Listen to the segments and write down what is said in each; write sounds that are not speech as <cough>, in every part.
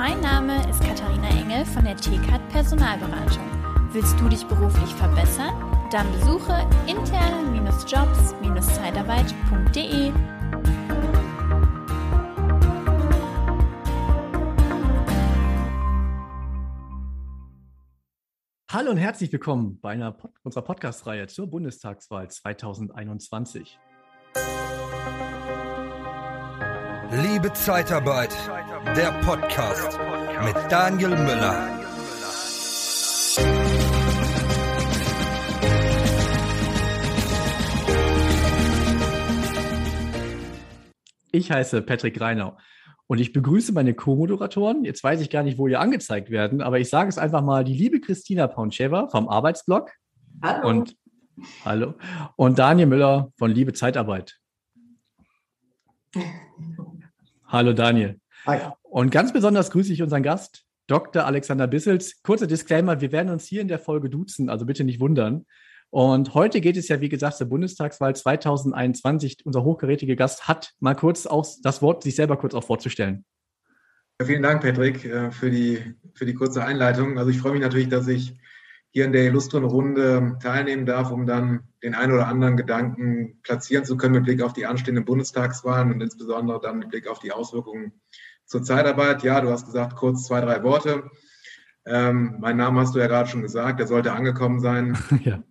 Mein Name ist Katharina Engel von der TCAT Personalberatung. Willst du dich beruflich verbessern? Dann besuche interne-jobs-zeitarbeit.de. Hallo und herzlich willkommen bei Pod unserer Podcast-Reihe zur Bundestagswahl 2021. Liebe Zeitarbeit, der Podcast mit Daniel Müller. Ich heiße Patrick Reinau und ich begrüße meine Co-Moderatoren. Jetzt weiß ich gar nicht, wo ihr angezeigt werden, aber ich sage es einfach mal, die liebe Christina Paunschewa vom Arbeitsblog. Hallo. Und, hallo. Und Daniel Müller von Liebe Zeitarbeit. <laughs> Hallo Daniel. Hi. Und ganz besonders grüße ich unseren Gast, Dr. Alexander Bissels. Kurzer Disclaimer, wir werden uns hier in der Folge duzen, also bitte nicht wundern. Und heute geht es ja, wie gesagt, zur Bundestagswahl 2021. Unser hochgerätiger Gast hat mal kurz auch das Wort, sich selber kurz auch vorzustellen. Vielen Dank, Patrick, äh, für die, für die kurze Einleitung. Also ich freue mich natürlich, dass ich hier in der illustren Runde teilnehmen darf, um dann den einen oder anderen Gedanken platzieren zu können mit Blick auf die anstehenden Bundestagswahlen und insbesondere dann mit Blick auf die Auswirkungen zur Zeitarbeit. Ja, du hast gesagt, kurz zwei, drei Worte. Ähm, mein Name hast du ja gerade schon gesagt, der sollte angekommen sein. <laughs> ja.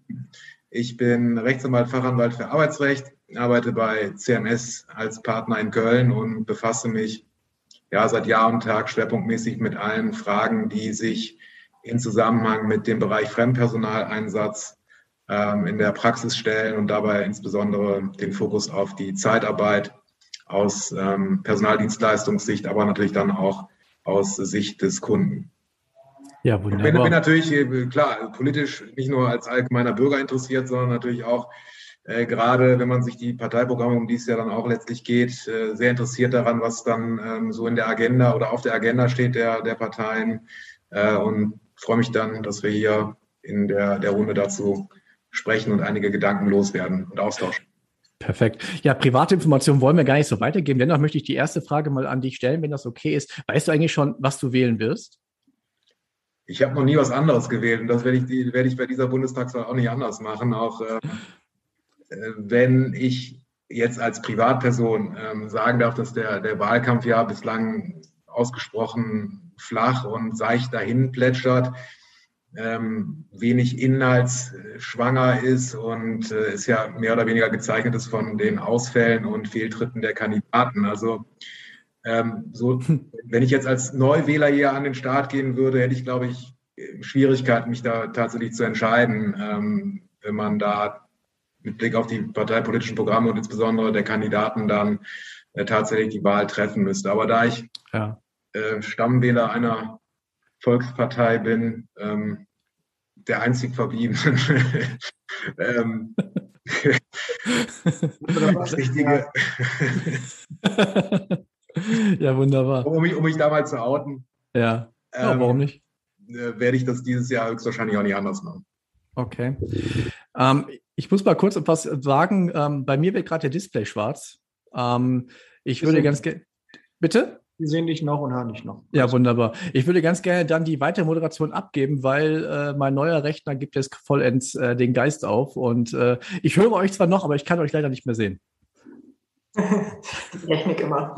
Ich bin Rechtsanwalt, Fachanwalt für Arbeitsrecht, arbeite bei CMS als Partner in Köln und befasse mich ja seit Jahr und Tag schwerpunktmäßig mit allen Fragen, die sich in Zusammenhang mit dem Bereich Fremdpersonaleinsatz ähm, in der Praxis stellen und dabei insbesondere den Fokus auf die Zeitarbeit aus ähm, Personaldienstleistungssicht, aber natürlich dann auch aus Sicht des Kunden. Ja, wunderbar. Ich bin, bin natürlich, äh, klar, politisch nicht nur als allgemeiner Bürger interessiert, sondern natürlich auch äh, gerade, wenn man sich die Parteiprogramme, um die es ja dann auch letztlich geht, äh, sehr interessiert daran, was dann ähm, so in der Agenda oder auf der Agenda steht der, der Parteien. Äh, und freue mich dann, dass wir hier in der, der Runde dazu sprechen und einige Gedanken loswerden und austauschen. Perfekt. Ja, private Informationen wollen wir gar nicht so weitergeben. Dennoch möchte ich die erste Frage mal an dich stellen, wenn das okay ist. Weißt du eigentlich schon, was du wählen wirst? Ich habe noch nie was anderes gewählt und das werde ich, werde ich bei dieser Bundestagswahl auch nicht anders machen. Auch äh, wenn ich jetzt als Privatperson ähm, sagen darf, dass der, der Wahlkampf ja bislang ausgesprochen flach und seicht dahin plätschert, ähm, wenig inhaltsschwanger ist und äh, ist ja mehr oder weniger gezeichnet ist von den Ausfällen und Fehltritten der Kandidaten. Also ähm, so, <laughs> wenn ich jetzt als Neuwähler hier an den Start gehen würde, hätte ich, glaube ich, Schwierigkeiten, mich da tatsächlich zu entscheiden, ähm, wenn man da mit Blick auf die parteipolitischen Programme und insbesondere der Kandidaten dann äh, tatsächlich die Wahl treffen müsste. Aber da ich ja. Äh, Stammwähler einer Volkspartei bin, ähm, der einzig verbliebenen, <laughs> ähm, <laughs> Richtige. <laughs> ja, wunderbar. Um mich, um mich da mal zu outen. Ja, ja ähm, warum nicht? Äh, werde ich das dieses Jahr höchstwahrscheinlich auch nicht anders machen. Okay. Ähm, ich muss mal kurz etwas sagen. Ähm, bei mir wird gerade der Display schwarz. Ähm, ich würde ganz gerne. Bitte? Wir sehen dich noch und hören dich noch. Ja, wunderbar. Ich würde ganz gerne dann die weitere Moderation abgeben, weil äh, mein neuer Rechner gibt jetzt vollends äh, den Geist auf. Und äh, ich höre euch zwar noch, aber ich kann euch leider nicht mehr sehen. die Technik immer.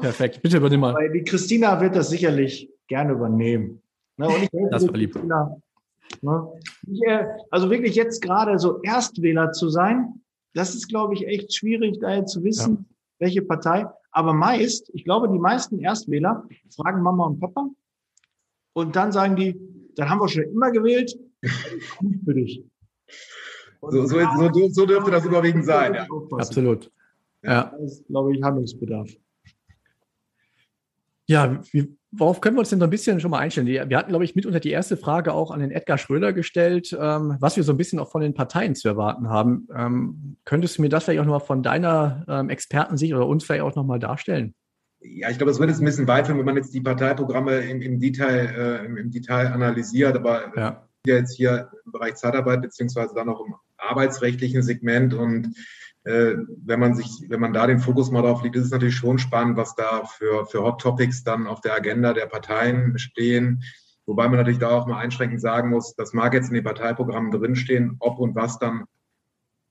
Perfekt. Bitte übernimm mal. Weil die Christina wird das sicherlich gerne übernehmen. Ne, und ich das war lieb. Christina, ne? ich, äh, also wirklich jetzt gerade so Erstwähler zu sein, das ist, glaube ich, echt schwierig, da jetzt zu wissen, ja. welche Partei. Aber meist, ich glaube, die meisten Erstwähler fragen Mama und Papa und dann sagen die, dann haben wir schon immer gewählt, gut für dich. So, so, so, so, dürfte das überwiegend sein. Ja. Absolut. Ja. Da ist, glaube ich, Handlungsbedarf. Ja, wie, worauf können wir uns denn so ein bisschen schon mal einstellen? Wir hatten, glaube ich, mitunter die erste Frage auch an den Edgar Schröder gestellt, ähm, was wir so ein bisschen auch von den Parteien zu erwarten haben. Ähm, könntest du mir das vielleicht auch nochmal von deiner ähm, Expertensicht oder uns vielleicht auch nochmal darstellen? Ja, ich glaube, es wird jetzt ein bisschen weit wenn man jetzt die Parteiprogramme im, im Detail, äh, im, im, Detail analysiert, aber ja. jetzt hier im Bereich Zeitarbeit beziehungsweise dann auch im arbeitsrechtlichen Segment und wenn man sich, wenn man da den Fokus mal drauf legt, ist es natürlich schon spannend, was da für, für Hot Topics dann auf der Agenda der Parteien stehen. Wobei man natürlich da auch mal einschränkend sagen muss, das mag jetzt in den Parteiprogrammen drinstehen, ob und was dann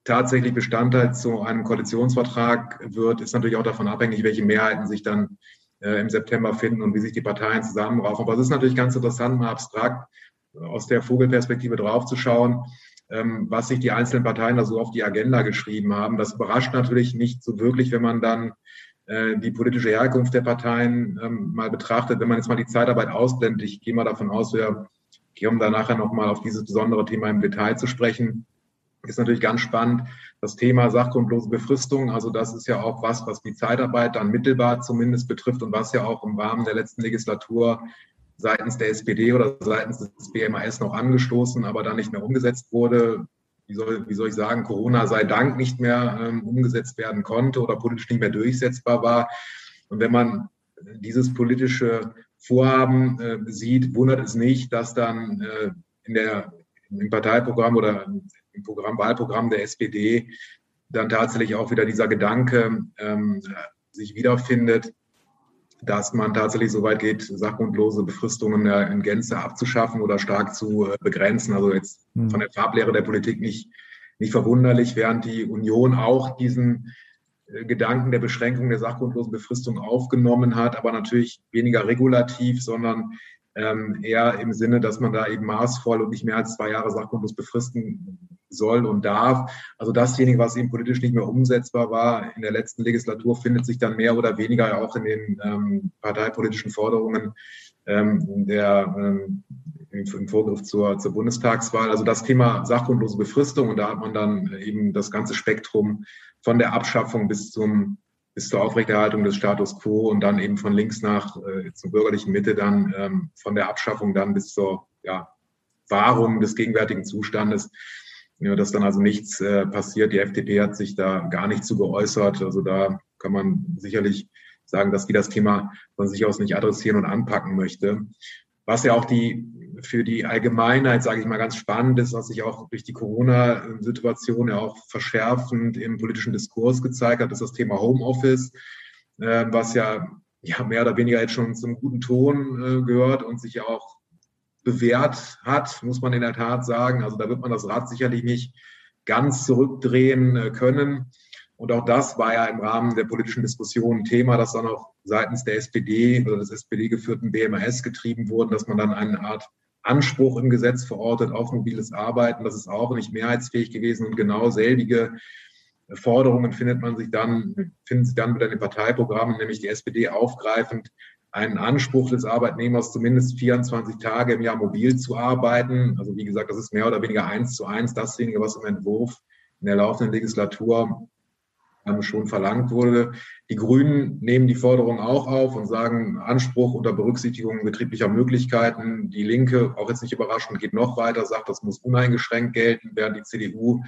tatsächlich Bestandteil zu einem Koalitionsvertrag wird, ist natürlich auch davon abhängig, welche Mehrheiten sich dann äh, im September finden und wie sich die Parteien zusammenraufen. Aber es ist natürlich ganz interessant, mal abstrakt aus der Vogelperspektive draufzuschauen, was sich die einzelnen Parteien da so auf die Agenda geschrieben haben. Das überrascht natürlich nicht so wirklich, wenn man dann äh, die politische Herkunft der Parteien ähm, mal betrachtet. Wenn man jetzt mal die Zeitarbeit ausblendet, ich gehe mal davon aus, wir kommen da nachher nochmal auf dieses besondere Thema im Detail zu sprechen, ist natürlich ganz spannend. Das Thema sachgrundlose Befristung, also das ist ja auch was, was die Zeitarbeit dann mittelbar zumindest betrifft und was ja auch im Rahmen der letzten Legislatur seitens der SPD oder seitens des BMAS noch angestoßen, aber dann nicht mehr umgesetzt wurde. Wie soll, wie soll ich sagen, Corona sei Dank nicht mehr ähm, umgesetzt werden konnte oder politisch nicht mehr durchsetzbar war. Und wenn man dieses politische Vorhaben äh, sieht, wundert es nicht, dass dann äh, in der, im Parteiprogramm oder im Programm, Wahlprogramm der SPD dann tatsächlich auch wieder dieser Gedanke ähm, sich wiederfindet, dass man tatsächlich so weit geht, sachgrundlose Befristungen in Gänze abzuschaffen oder stark zu äh, begrenzen. Also jetzt hm. von der Farblehre der Politik nicht, nicht verwunderlich, während die Union auch diesen äh, Gedanken der Beschränkung der sachgrundlosen Befristung aufgenommen hat, aber natürlich weniger regulativ, sondern ähm, eher im Sinne, dass man da eben maßvoll und nicht mehr als zwei Jahre sachgrundlos befristen soll und darf. Also dasjenige, was eben politisch nicht mehr umsetzbar war in der letzten Legislatur, findet sich dann mehr oder weniger auch in den ähm, parteipolitischen Forderungen ähm, der, ähm, im Vorgriff zur, zur Bundestagswahl. Also das Thema sachgrundlose Befristung und da hat man dann eben das ganze Spektrum von der Abschaffung bis zum bis zur Aufrechterhaltung des Status quo und dann eben von links nach äh, zur bürgerlichen Mitte dann ähm, von der Abschaffung dann bis zur ja, Wahrung des gegenwärtigen Zustandes. Ja, dass dann also nichts äh, passiert. Die FDP hat sich da gar nicht zu geäußert. Also da kann man sicherlich sagen, dass die das Thema von sich aus nicht adressieren und anpacken möchte. Was ja auch die für die Allgemeinheit, sage ich mal, ganz spannend ist, was sich auch durch die Corona-Situation ja auch verschärfend im politischen Diskurs gezeigt hat, ist das Thema Homeoffice, äh, was ja, ja mehr oder weniger jetzt schon zum guten Ton äh, gehört und sich ja auch bewährt hat, muss man in der Tat sagen. Also da wird man das Rad sicherlich nicht ganz zurückdrehen äh, können. Und auch das war ja im Rahmen der politischen Diskussion ein Thema, das dann auch seitens der SPD oder des SPD-geführten BMAS getrieben wurde, dass man dann eine Art Anspruch im Gesetz verortet auf mobiles Arbeiten. Das ist auch nicht mehrheitsfähig gewesen und genau selbige Forderungen findet man sich dann, finden sich dann mit den Parteiprogrammen, nämlich die SPD aufgreifend, einen Anspruch des Arbeitnehmers, zumindest 24 Tage im Jahr mobil zu arbeiten. Also wie gesagt, das ist mehr oder weniger eins zu eins dasjenige, was im Entwurf in der laufenden Legislatur schon verlangt wurde. Die Grünen nehmen die Forderung auch auf und sagen Anspruch unter Berücksichtigung betrieblicher Möglichkeiten. Die Linke, auch jetzt nicht überraschend, geht noch weiter, sagt, das muss uneingeschränkt gelten, während die CDU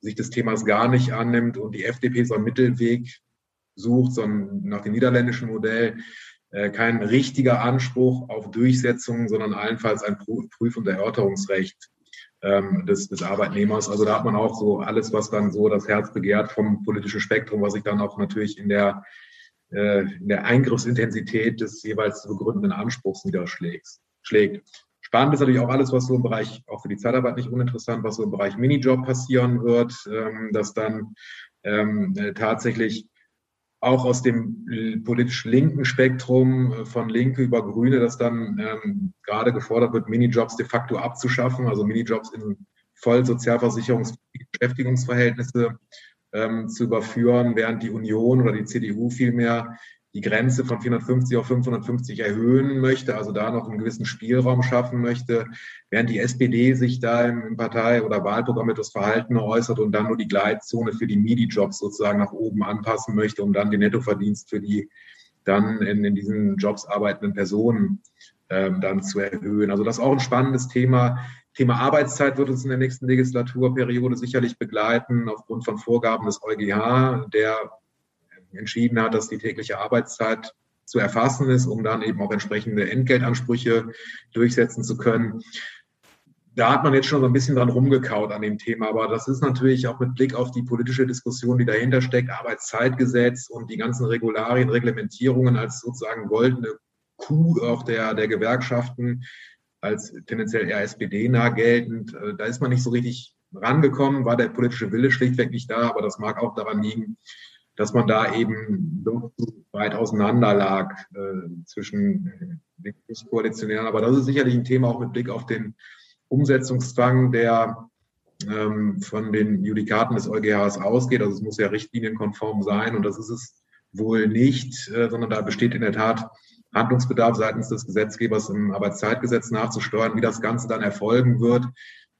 sich des Themas gar nicht annimmt und die FDP so einen Mittelweg sucht, sondern nach dem niederländischen Modell äh, kein richtiger Anspruch auf Durchsetzung, sondern allenfalls ein Prüf- und Erörterungsrecht ähm, des, des Arbeitnehmers. Also da hat man auch so alles, was dann so das Herz begehrt vom politischen Spektrum, was sich dann auch natürlich in der, äh, in der Eingriffsintensität des jeweils zu begründenden Anspruchs niederschlägt. Schlägt. Spannend ist natürlich auch alles, was so im Bereich, auch für die Zeitarbeit nicht uninteressant, was so im Bereich Minijob passieren wird, ähm, dass dann ähm, äh, tatsächlich auch aus dem politisch linken Spektrum äh, von Linke über Grüne, dass dann ähm, gerade gefordert wird, Minijobs de facto abzuschaffen, also Minijobs in voll Sozialversicherungs- Beschäftigungsverhältnisse ähm, zu überführen, während die Union oder die CDU vielmehr die Grenze von 450 auf 550 erhöhen möchte, also da noch einen gewissen Spielraum schaffen möchte, während die SPD sich da im Partei- oder Wahlprogramm etwas Verhalten äußert und dann nur die Gleitzone für die MIDI-Jobs sozusagen nach oben anpassen möchte, um dann den Nettoverdienst für die dann in, in diesen Jobs arbeitenden Personen ähm, dann zu erhöhen. Also das ist auch ein spannendes Thema. Thema Arbeitszeit wird uns in der nächsten Legislaturperiode sicherlich begleiten, aufgrund von Vorgaben des EuGH, der entschieden hat, dass die tägliche Arbeitszeit zu erfassen ist, um dann eben auch entsprechende Entgeltansprüche durchsetzen zu können. da hat man jetzt schon so ein bisschen dran rumgekaut an dem Thema, aber das ist natürlich auch mit Blick auf die politische Diskussion, die dahinter steckt, Arbeitszeitgesetz und die ganzen Regularien, Reglementierungen als sozusagen goldene Kuh auch der, der Gewerkschaften, als tendenziell eher SPD-nah geltend. Äh, da ist man nicht so richtig rangekommen, war der politische Wille schlichtweg nicht da, aber das mag auch daran liegen, dass man da eben so weit auseinander lag äh, zwischen den Koalitionären. Aber das ist sicherlich ein Thema auch mit Blick auf den Umsetzungszwang, der ähm, von den Judikaten des EuGHs ausgeht. Also es muss ja richtlinienkonform sein und das ist es wohl nicht, äh, sondern da besteht in der Tat Handlungsbedarf seitens des Gesetzgebers im Arbeitszeitgesetz nachzusteuern. Wie das Ganze dann erfolgen wird,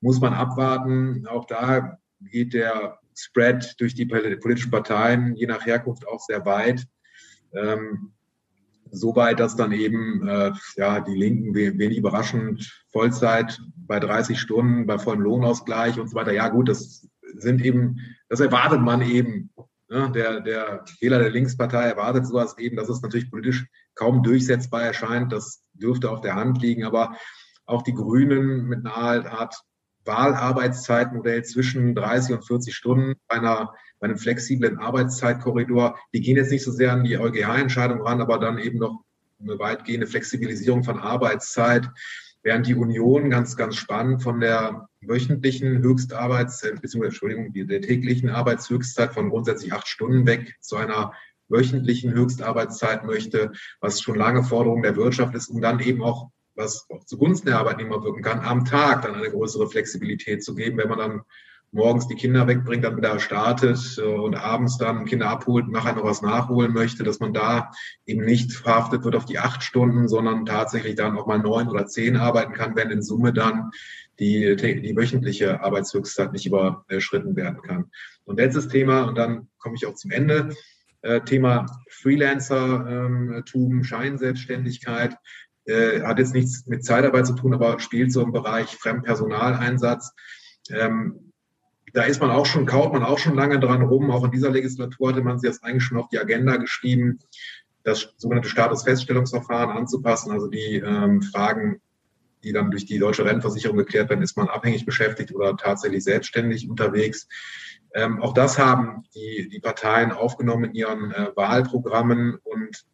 muss man abwarten. Auch da geht der Spread durch die politischen Parteien je nach Herkunft auch sehr weit. Ähm, so weit, dass dann eben äh, ja die Linken wenig überraschend Vollzeit bei 30 Stunden bei vollem Lohnausgleich und so weiter. Ja gut, das sind eben, das erwartet man eben. Ne? Der, der Wähler der Linkspartei erwartet sowas eben, dass es natürlich politisch kaum durchsetzbar erscheint. Das dürfte auf der Hand liegen. Aber auch die Grünen mit einer Art Wahlarbeitszeitmodell zwischen 30 und 40 Stunden bei, einer, bei einem flexiblen Arbeitszeitkorridor. Die gehen jetzt nicht so sehr an die EuGH-Entscheidung ran, aber dann eben noch eine weitgehende Flexibilisierung von Arbeitszeit. Während die Union ganz, ganz spannend von der wöchentlichen Höchstarbeits, beziehungsweise, Entschuldigung, der täglichen Arbeitshöchstzeit von grundsätzlich acht Stunden weg zu einer wöchentlichen Höchstarbeitszeit möchte, was schon lange Forderung der Wirtschaft ist, um dann eben auch was auch zugunsten der Arbeitnehmer wirken kann, am Tag dann eine größere Flexibilität zu geben, wenn man dann morgens die Kinder wegbringt, dann wieder startet äh, und abends dann Kinder abholt, nachher noch was nachholen möchte, dass man da eben nicht verhaftet wird auf die acht Stunden, sondern tatsächlich dann auch mal neun oder zehn arbeiten kann, wenn in Summe dann die, die wöchentliche Arbeitshöchstzeit nicht überschritten werden kann. Und letztes Thema, und dann komme ich auch zum Ende, äh, Thema Freelancer-Tum, Scheinselbstständigkeit. Äh, hat jetzt nichts mit Zeitarbeit zu tun, aber spielt so im Bereich Fremdpersonaleinsatz. Ähm, da ist man auch schon, kaut man auch schon lange dran rum. Auch in dieser Legislatur hatte man sich das eigentlich schon auf die Agenda geschrieben, das sogenannte Statusfeststellungsverfahren anzupassen, also die ähm, Fragen, die dann durch die deutsche Rentenversicherung geklärt werden, ist man abhängig beschäftigt oder tatsächlich selbstständig unterwegs. Ähm, auch das haben die, die Parteien aufgenommen in ihren äh, Wahlprogrammen und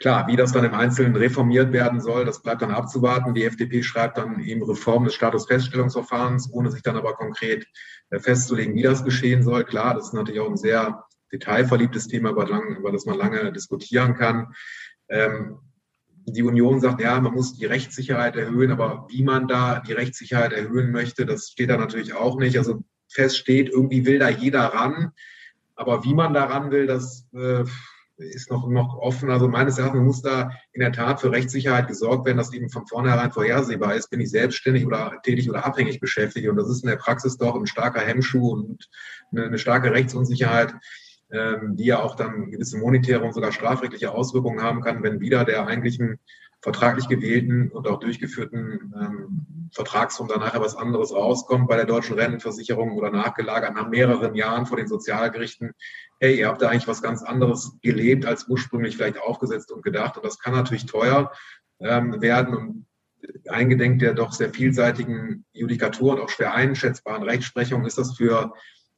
Klar, wie das dann im Einzelnen reformiert werden soll, das bleibt dann abzuwarten. Die FDP schreibt dann eben Reform des Statusfeststellungsverfahrens, ohne sich dann aber konkret äh, festzulegen, wie das geschehen soll. Klar, das ist natürlich auch ein sehr detailverliebtes Thema, über, das man lange diskutieren kann. Ähm, die Union sagt, ja, man muss die Rechtssicherheit erhöhen, aber wie man da die Rechtssicherheit erhöhen möchte, das steht da natürlich auch nicht. Also fest steht, irgendwie will da jeder ran, aber wie man da ran will, das äh, ist noch, noch offen. Also meines Erachtens muss da in der Tat für Rechtssicherheit gesorgt werden, dass eben von vornherein vorhersehbar ist, bin ich selbstständig oder tätig oder abhängig beschäftigt. Und das ist in der Praxis doch ein starker Hemmschuh und eine, eine starke Rechtsunsicherheit, ähm, die ja auch dann gewisse monetäre und sogar strafrechtliche Auswirkungen haben kann, wenn wieder der eigentlichen vertraglich gewählten und auch durchgeführten ähm, Vertragsform danach was anderes rauskommt bei der deutschen Rentenversicherung oder nachgelagert nach mehreren Jahren vor den Sozialgerichten. Hey, ihr habt da eigentlich was ganz anderes gelebt als ursprünglich vielleicht aufgesetzt und gedacht. Und das kann natürlich teuer ähm, werden. Und eingedenk der doch sehr vielseitigen Judikatur und auch schwer einschätzbaren Rechtsprechung ist das für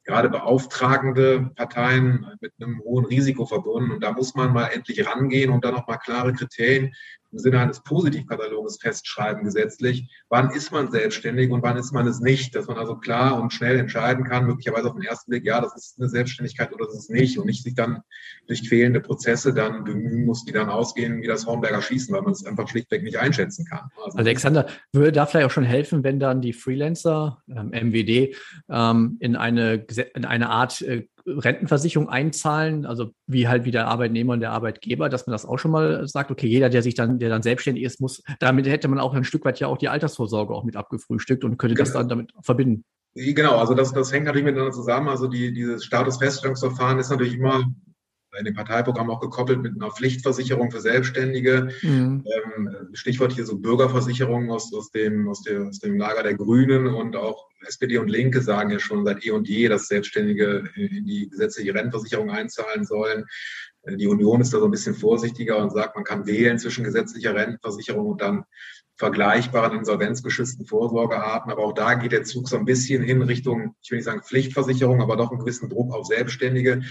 gerade beauftragende Parteien mit einem hohen Risiko verbunden. Und da muss man mal endlich rangehen und dann auch mal klare Kriterien im Sinne eines Positivkataloges festschreiben gesetzlich, wann ist man selbstständig und wann ist man es nicht, dass man also klar und schnell entscheiden kann, möglicherweise auf den ersten Blick, ja, das ist eine Selbstständigkeit oder das ist nicht und nicht sich dann durch quälende Prozesse dann bemühen muss, die dann ausgehen wie das Hornberger Schießen, weil man es einfach schlichtweg nicht einschätzen kann. Also Alexander, würde da vielleicht auch schon helfen, wenn dann die Freelancer, ähm, MWD, ähm, in, eine, in eine Art äh, Rentenversicherung einzahlen, also wie halt wie der Arbeitnehmer und der Arbeitgeber, dass man das auch schon mal sagt, okay, jeder, der sich dann, der dann selbstständig ist, muss, damit hätte man auch ein Stück weit ja auch die Altersvorsorge auch mit abgefrühstückt und könnte genau. das dann damit verbinden. Genau, also das, das hängt natürlich miteinander zusammen. Also die, dieses Statusfeststellungsverfahren ist natürlich immer in dem Parteiprogramm auch gekoppelt mit einer Pflichtversicherung für Selbstständige. Mhm. Ähm, Stichwort hier so Bürgerversicherung aus, aus, dem, aus, der, aus dem Lager der Grünen und auch SPD und Linke sagen ja schon seit eh und je, dass Selbstständige in die gesetzliche Rentenversicherung einzahlen sollen. Die Union ist da so ein bisschen vorsichtiger und sagt, man kann wählen zwischen gesetzlicher Rentenversicherung und dann vergleichbaren insolvenzgeschützten Vorsorgearten. Aber auch da geht der Zug so ein bisschen hin Richtung, ich will nicht sagen Pflichtversicherung, aber doch einen gewissen Druck auf Selbstständige.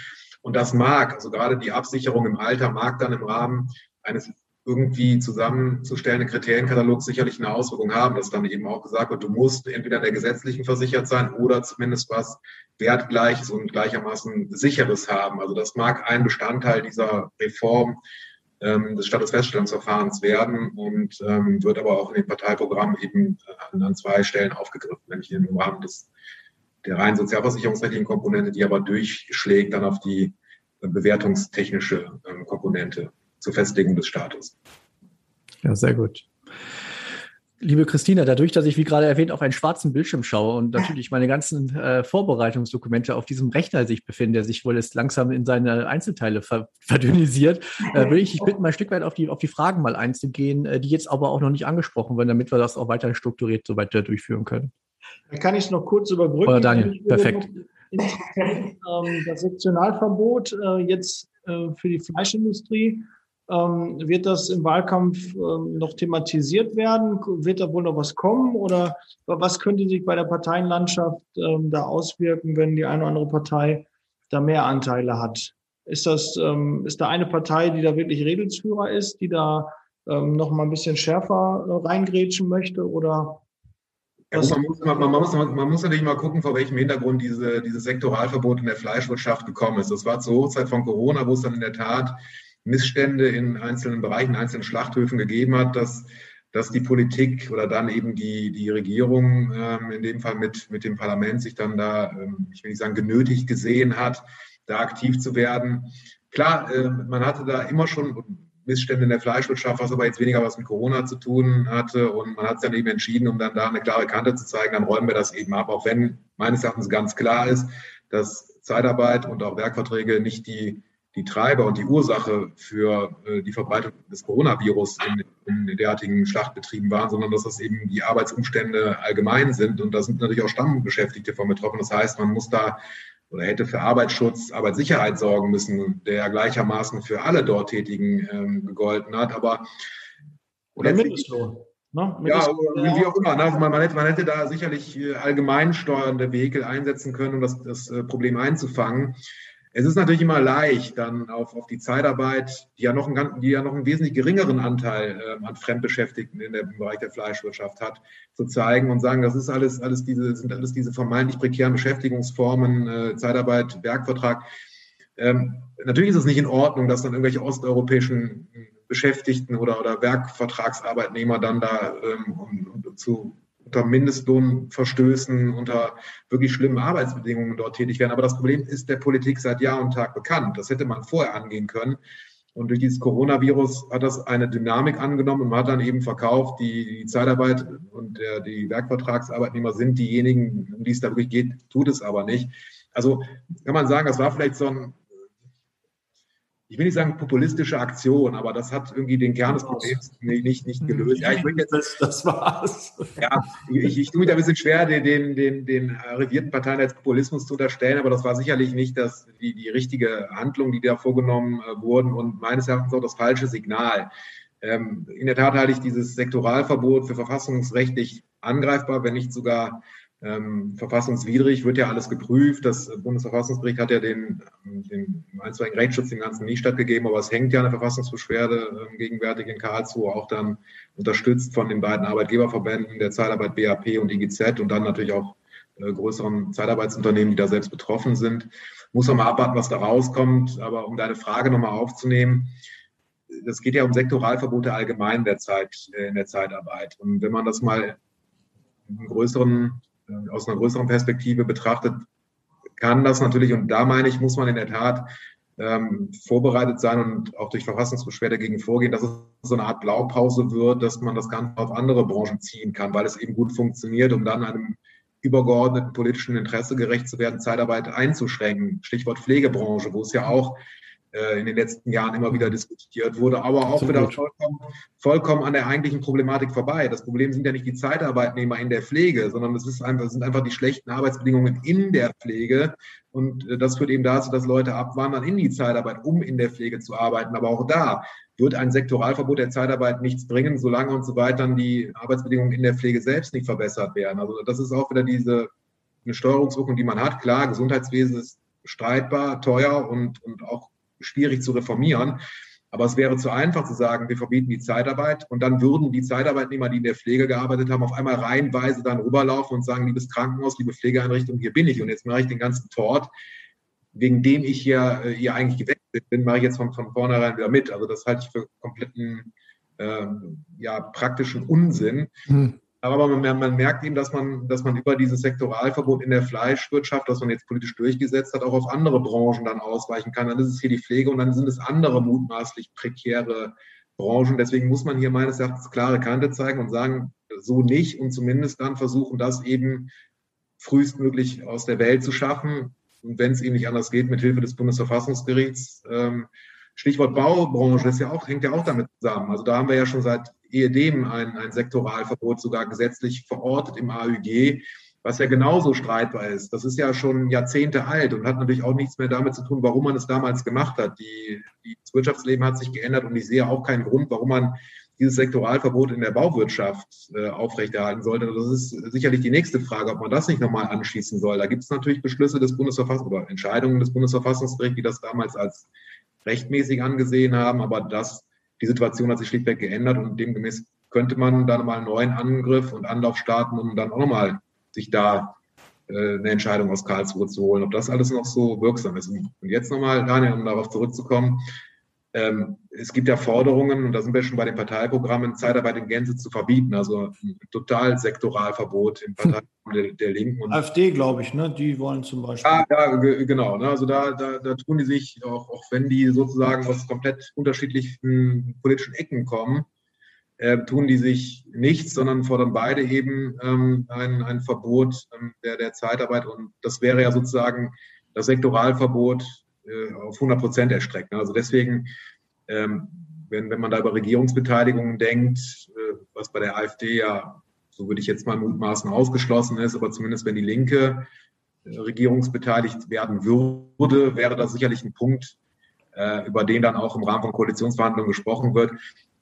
Und das mag, also gerade die Absicherung im Alter mag dann im Rahmen eines irgendwie zusammenzustellenden Kriterienkatalog sicherlich eine Auswirkung haben, dass dann eben auch gesagt wird, du musst entweder der gesetzlichen versichert sein oder zumindest was wertgleiches und gleichermaßen sicheres haben. Also das mag ein Bestandteil dieser Reform ähm, des Statusfeststellungsverfahrens werden und ähm, wird aber auch in dem Parteiprogramm eben an, an zwei Stellen aufgegriffen, nämlich im Rahmen des, der rein sozialversicherungsrechtlichen Komponente, die aber durchschlägt dann auf die bewertungstechnische ähm, Komponente zur Festlegung des Status. Ja, sehr gut. Liebe Christina, dadurch, dass ich, wie gerade erwähnt, auf einen schwarzen Bildschirm schaue und natürlich meine ganzen äh, Vorbereitungsdokumente auf diesem Rechner sich befinden, der sich wohl jetzt langsam in seine Einzelteile ver verdünnisiert, äh, würde ich dich bitten, mal ein Stück weit auf die, auf die Fragen mal einzugehen, äh, die jetzt aber auch noch nicht angesprochen werden, damit wir das auch weiter strukturiert so weiter durchführen können. Dann kann ich es noch kurz überbrücken. Oder Daniel, perfekt. <laughs> Ähm, das Sektionalverbot äh, jetzt äh, für die Fleischindustrie ähm, wird das im Wahlkampf ähm, noch thematisiert werden? Wird da wohl noch was kommen? Oder was könnte sich bei der Parteienlandschaft da auswirken, wenn die eine oder andere Partei da mehr Anteile hat? Ist das, ist da eine Partei, die da wirklich Redelsführer ist, die da noch mal ein bisschen schärfer äh, reingrätschen möchte? Oder man, muss, man, man, muss, man, muss, natürlich mal gucken, vor welchem Hintergrund diese, dieses Sektoralverbot in der Fleischwirtschaft gekommen ist. Das war zur Hochzeit von Corona, wo es dann in der Tat Missstände in einzelnen Bereichen, einzelnen Schlachthöfen gegeben hat, dass, dass die Politik oder dann eben die, die Regierung ähm, in dem Fall mit, mit dem Parlament sich dann da, ähm, ich will nicht sagen, genötigt gesehen hat, da aktiv zu werden. Klar, äh, man hatte da immer schon Missstände in der Fleischwirtschaft, was aber jetzt weniger was mit Corona zu tun hatte. Und man hat sich dann eben entschieden, um dann da eine klare Kante zu zeigen, dann räumen wir das eben ab, auch wenn meines Erachtens ganz klar ist, dass Zeitarbeit und auch Werkverträge nicht die die Treiber und die Ursache für äh, die Verbreitung des Coronavirus in, in derartigen Schlachtbetrieben waren, sondern dass das eben die Arbeitsumstände allgemein sind. Und da sind natürlich auch Stammbeschäftigte von betroffen. Das heißt, man muss da oder hätte für Arbeitsschutz, Arbeitssicherheit sorgen müssen, der gleichermaßen für alle dort Tätigen ähm, gegolten hat. Aber oder Mindestlohn. Ne? Ja, wie auch immer. Ne? Also man, man, hätte, man, hätte, da sicherlich äh, allgemein steuernde Vehikel einsetzen können, um das, das äh, Problem einzufangen. Es ist natürlich immer leicht, dann auf, auf die Zeitarbeit, die ja noch einen, die ja noch einen wesentlich geringeren Anteil äh, an Fremdbeschäftigten in der, im Bereich der Fleischwirtschaft hat, zu zeigen und sagen, das ist alles, alles diese, sind alles diese vermeintlich prekären Beschäftigungsformen, äh, Zeitarbeit, Werkvertrag. Ähm, natürlich ist es nicht in Ordnung, dass dann irgendwelche osteuropäischen Beschäftigten oder, oder Werkvertragsarbeitnehmer dann da ähm, zu unter Mindestlohnverstößen, unter wirklich schlimmen Arbeitsbedingungen dort tätig werden. Aber das Problem ist der Politik seit Jahr und Tag bekannt. Das hätte man vorher angehen können. Und durch dieses Coronavirus hat das eine Dynamik angenommen und man hat dann eben verkauft, die, die Zeitarbeit und der, die Werkvertragsarbeitnehmer sind diejenigen, um die es da wirklich geht, tut es aber nicht. Also kann man sagen, das war vielleicht so ein ich will nicht sagen populistische Aktion, aber das hat irgendwie den Kern des Problems nicht, nicht, gelöst. Ja, ich jetzt, das, das war's. Ja, ich, ich tue mich da ein bisschen schwer, den, den, den, den arrivierten Parteien als Populismus zu unterstellen, aber das war sicherlich nicht das, die, die richtige Handlung, die da vorgenommen äh, wurden und meines Erachtens auch das falsche Signal. Ähm, in der Tat halte ich dieses Sektoralverbot für verfassungsrechtlich angreifbar, wenn nicht sogar ähm, verfassungswidrig, wird ja alles geprüft. Das Bundesverfassungsgericht hat ja den, den einstweiligen Rechtsschutz dem Ganzen nie stattgegeben, aber es hängt ja eine Verfassungsbeschwerde äh, gegenwärtig in Karlsruhe, auch dann unterstützt von den beiden Arbeitgeberverbänden der Zeitarbeit BAP und IGZ und dann natürlich auch äh, größeren Zeitarbeitsunternehmen, die da selbst betroffen sind. Muss man mal abwarten, was da rauskommt. Aber um deine Frage nochmal aufzunehmen, das geht ja um Sektoralverbote allgemein in der Zeit, äh, in der Zeitarbeit. Und wenn man das mal in größeren aus einer größeren Perspektive betrachtet, kann das natürlich, und da meine ich, muss man in der Tat ähm, vorbereitet sein und auch durch Verfassungsbeschwerde dagegen vorgehen, dass es so eine Art Blaupause wird, dass man das Ganze auf andere Branchen ziehen kann, weil es eben gut funktioniert, um dann einem übergeordneten politischen Interesse gerecht zu werden, Zeitarbeit einzuschränken. Stichwort Pflegebranche, wo es ja auch in den letzten Jahren immer wieder diskutiert wurde, aber auch wieder vollkommen, vollkommen an der eigentlichen Problematik vorbei. Das Problem sind ja nicht die Zeitarbeitnehmer in der Pflege, sondern es einfach, sind einfach die schlechten Arbeitsbedingungen in der Pflege. Und äh, das führt eben dazu, dass Leute abwandern in die Zeitarbeit, um in der Pflege zu arbeiten. Aber auch da wird ein Sektoralverbot der Zeitarbeit nichts bringen, solange und so weiter die Arbeitsbedingungen in der Pflege selbst nicht verbessert werden. Also das ist auch wieder diese eine Steuerungswirkung, die man hat. Klar, Gesundheitswesen ist streitbar, teuer und, und auch schwierig zu reformieren. Aber es wäre zu einfach zu sagen, wir verbieten die Zeitarbeit und dann würden die Zeitarbeitnehmer, die in der Pflege gearbeitet haben, auf einmal reihenweise dann rüberlaufen und sagen, liebes Krankenhaus, liebe Pflegeeinrichtung, hier bin ich und jetzt mache ich den ganzen Tort, wegen dem ich hier, äh, hier eigentlich gewechselt bin, mache ich jetzt von, von vornherein wieder mit. Also das halte ich für kompletten ähm, ja, praktischen Unsinn. Mhm. Aber man, man, merkt eben, dass man, dass man über dieses Sektoralverbot in der Fleischwirtschaft, das man jetzt politisch durchgesetzt hat, auch auf andere Branchen dann ausweichen kann. Dann ist es hier die Pflege und dann sind es andere mutmaßlich prekäre Branchen. Deswegen muss man hier meines Erachtens klare Kante zeigen und sagen, so nicht und zumindest dann versuchen, das eben frühestmöglich aus der Welt zu schaffen. Und wenn es eben nicht anders geht, mit Hilfe des Bundesverfassungsgerichts. Ähm, Stichwort Baubranche ist ja auch, hängt ja auch damit zusammen. Also da haben wir ja schon seit ehedem ein, ein Sektoralverbot sogar gesetzlich verortet im AÜG, was ja genauso streitbar ist. Das ist ja schon Jahrzehnte alt und hat natürlich auch nichts mehr damit zu tun, warum man es damals gemacht hat. Die, die, das Wirtschaftsleben hat sich geändert und ich sehe auch keinen Grund, warum man dieses Sektoralverbot in der Bauwirtschaft äh, aufrechterhalten sollte. Das ist sicherlich die nächste Frage, ob man das nicht nochmal anschließen soll. Da gibt es natürlich Beschlüsse des Bundesverfassungs oder Entscheidungen des Bundesverfassungsgerichts, die das damals als rechtmäßig angesehen haben, aber das die Situation hat sich schlichtweg geändert und demgemäß könnte man dann mal einen neuen Angriff und Anlauf starten, um dann auch nochmal sich da äh, eine Entscheidung aus Karlsruhe zu holen, ob das alles noch so wirksam ist. Und jetzt nochmal, Daniel, um darauf zurückzukommen, ähm, es gibt ja Forderungen, und da sind wir schon bei den Parteiprogrammen, Zeitarbeit in Gänze zu verbieten, also ein total Sektoralverbot im Parteiprogramm der, der, Linken. Und AfD, glaube ich, ne? die wollen zum Beispiel. Ah, ja, genau. Ne? Also da, da, da tun die sich, auch, auch wenn die sozusagen aus komplett unterschiedlichen politischen Ecken kommen, äh, tun die sich nichts, sondern fordern beide eben ähm, ein, ein Verbot ähm, der, der Zeitarbeit. Und das wäre ja sozusagen das Sektoralverbot äh, auf 100 Prozent erstrecken. Also deswegen, ähm, wenn, wenn man da über Regierungsbeteiligung denkt, äh, was bei der AfD ja, so würde ich jetzt mal mutmaßen, ausgeschlossen ist, aber zumindest wenn die Linke äh, regierungsbeteiligt werden würde, wäre das sicherlich ein Punkt, über den dann auch im Rahmen von Koalitionsverhandlungen gesprochen wird.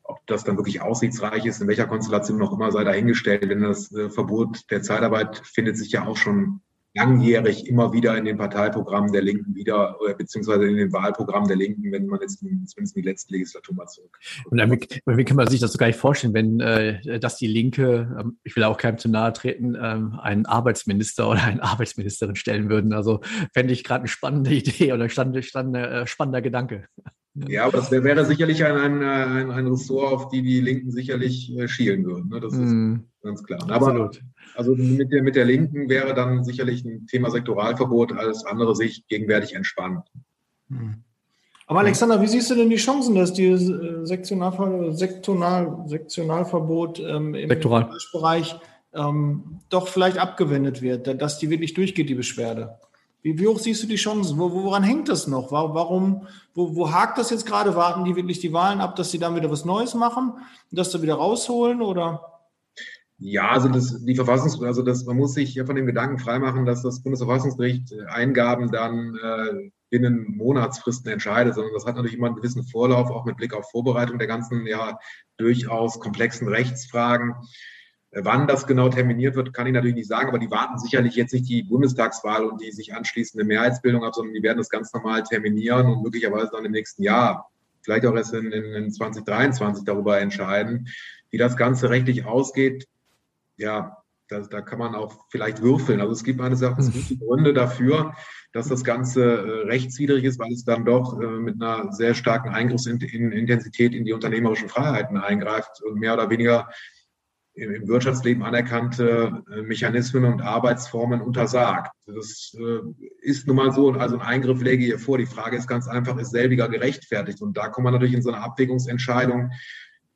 Ob das dann wirklich aussichtsreich ist, in welcher Konstellation noch immer sei dahingestellt, denn das Verbot der Zeitarbeit findet sich ja auch schon langjährig immer wieder in den Parteiprogrammen der Linken wieder, beziehungsweise in den Wahlprogrammen der Linken, wenn man jetzt zumindest in die letzte Legislatur mal zurück. Und dann, wie, kann man sich das so gar nicht vorstellen, wenn äh, dass die Linke, ähm, ich will auch keinem zu nahe treten, ähm, einen Arbeitsminister oder eine Arbeitsministerin stellen würden? Also fände ich gerade eine spannende Idee oder stand, stand äh, spannender Gedanke. Ja, aber das wäre sicherlich ein, ein, ein, ein Ressort, auf die die Linken sicherlich äh, schielen würden. Ne? Das ist mm. ganz klar. Aber Absolut. Also mit der, mit der Linken wäre dann sicherlich ein Thema Sektoralverbot, alles andere sich gegenwärtig entspannt. Hm. Aber Alexander, wie siehst du denn die Chancen, dass dieses äh, Sektionalver Sektional, Sektionalverbot ähm, im Sektoral. Bereich ähm, doch vielleicht abgewendet wird, dass die wirklich durchgeht, die Beschwerde? Wie, wie hoch siehst du die Chancen? Wo, woran hängt das noch? Warum, wo, wo hakt das jetzt gerade? Warten die wirklich die Wahlen ab, dass sie dann wieder was Neues machen und das da wieder rausholen? Oder? Ja, also das, die Verfassungs, also das, man muss sich ja von dem Gedanken freimachen, dass das Bundesverfassungsgericht äh, Eingaben dann äh, binnen Monatsfristen entscheidet, sondern das hat natürlich immer einen gewissen Vorlauf, auch mit Blick auf Vorbereitung der ganzen ja durchaus komplexen Rechtsfragen. Äh, wann das genau terminiert wird, kann ich natürlich nicht sagen, aber die warten sicherlich jetzt nicht die Bundestagswahl und die sich anschließende Mehrheitsbildung ab, sondern die werden das ganz normal terminieren und möglicherweise dann im nächsten Jahr, vielleicht auch erst in, in, in 2023 darüber entscheiden. Wie das Ganze rechtlich ausgeht, ja, da, da kann man auch vielleicht würfeln. Also es gibt meines Erachtens hm. gute Gründe dafür, dass das Ganze äh, rechtswidrig ist, weil es dann doch äh, mit einer sehr starken Eingriffsintensität in die unternehmerischen Freiheiten eingreift und mehr oder weniger im, Wirtschaftsleben anerkannte äh, Mechanismen und Arbeitsformen untersagt. Das äh, ist nun mal so, also ein Eingriff läge hier vor. Die Frage ist ganz einfach, ist selbiger gerechtfertigt? Und da kommt man natürlich in so eine Abwägungsentscheidung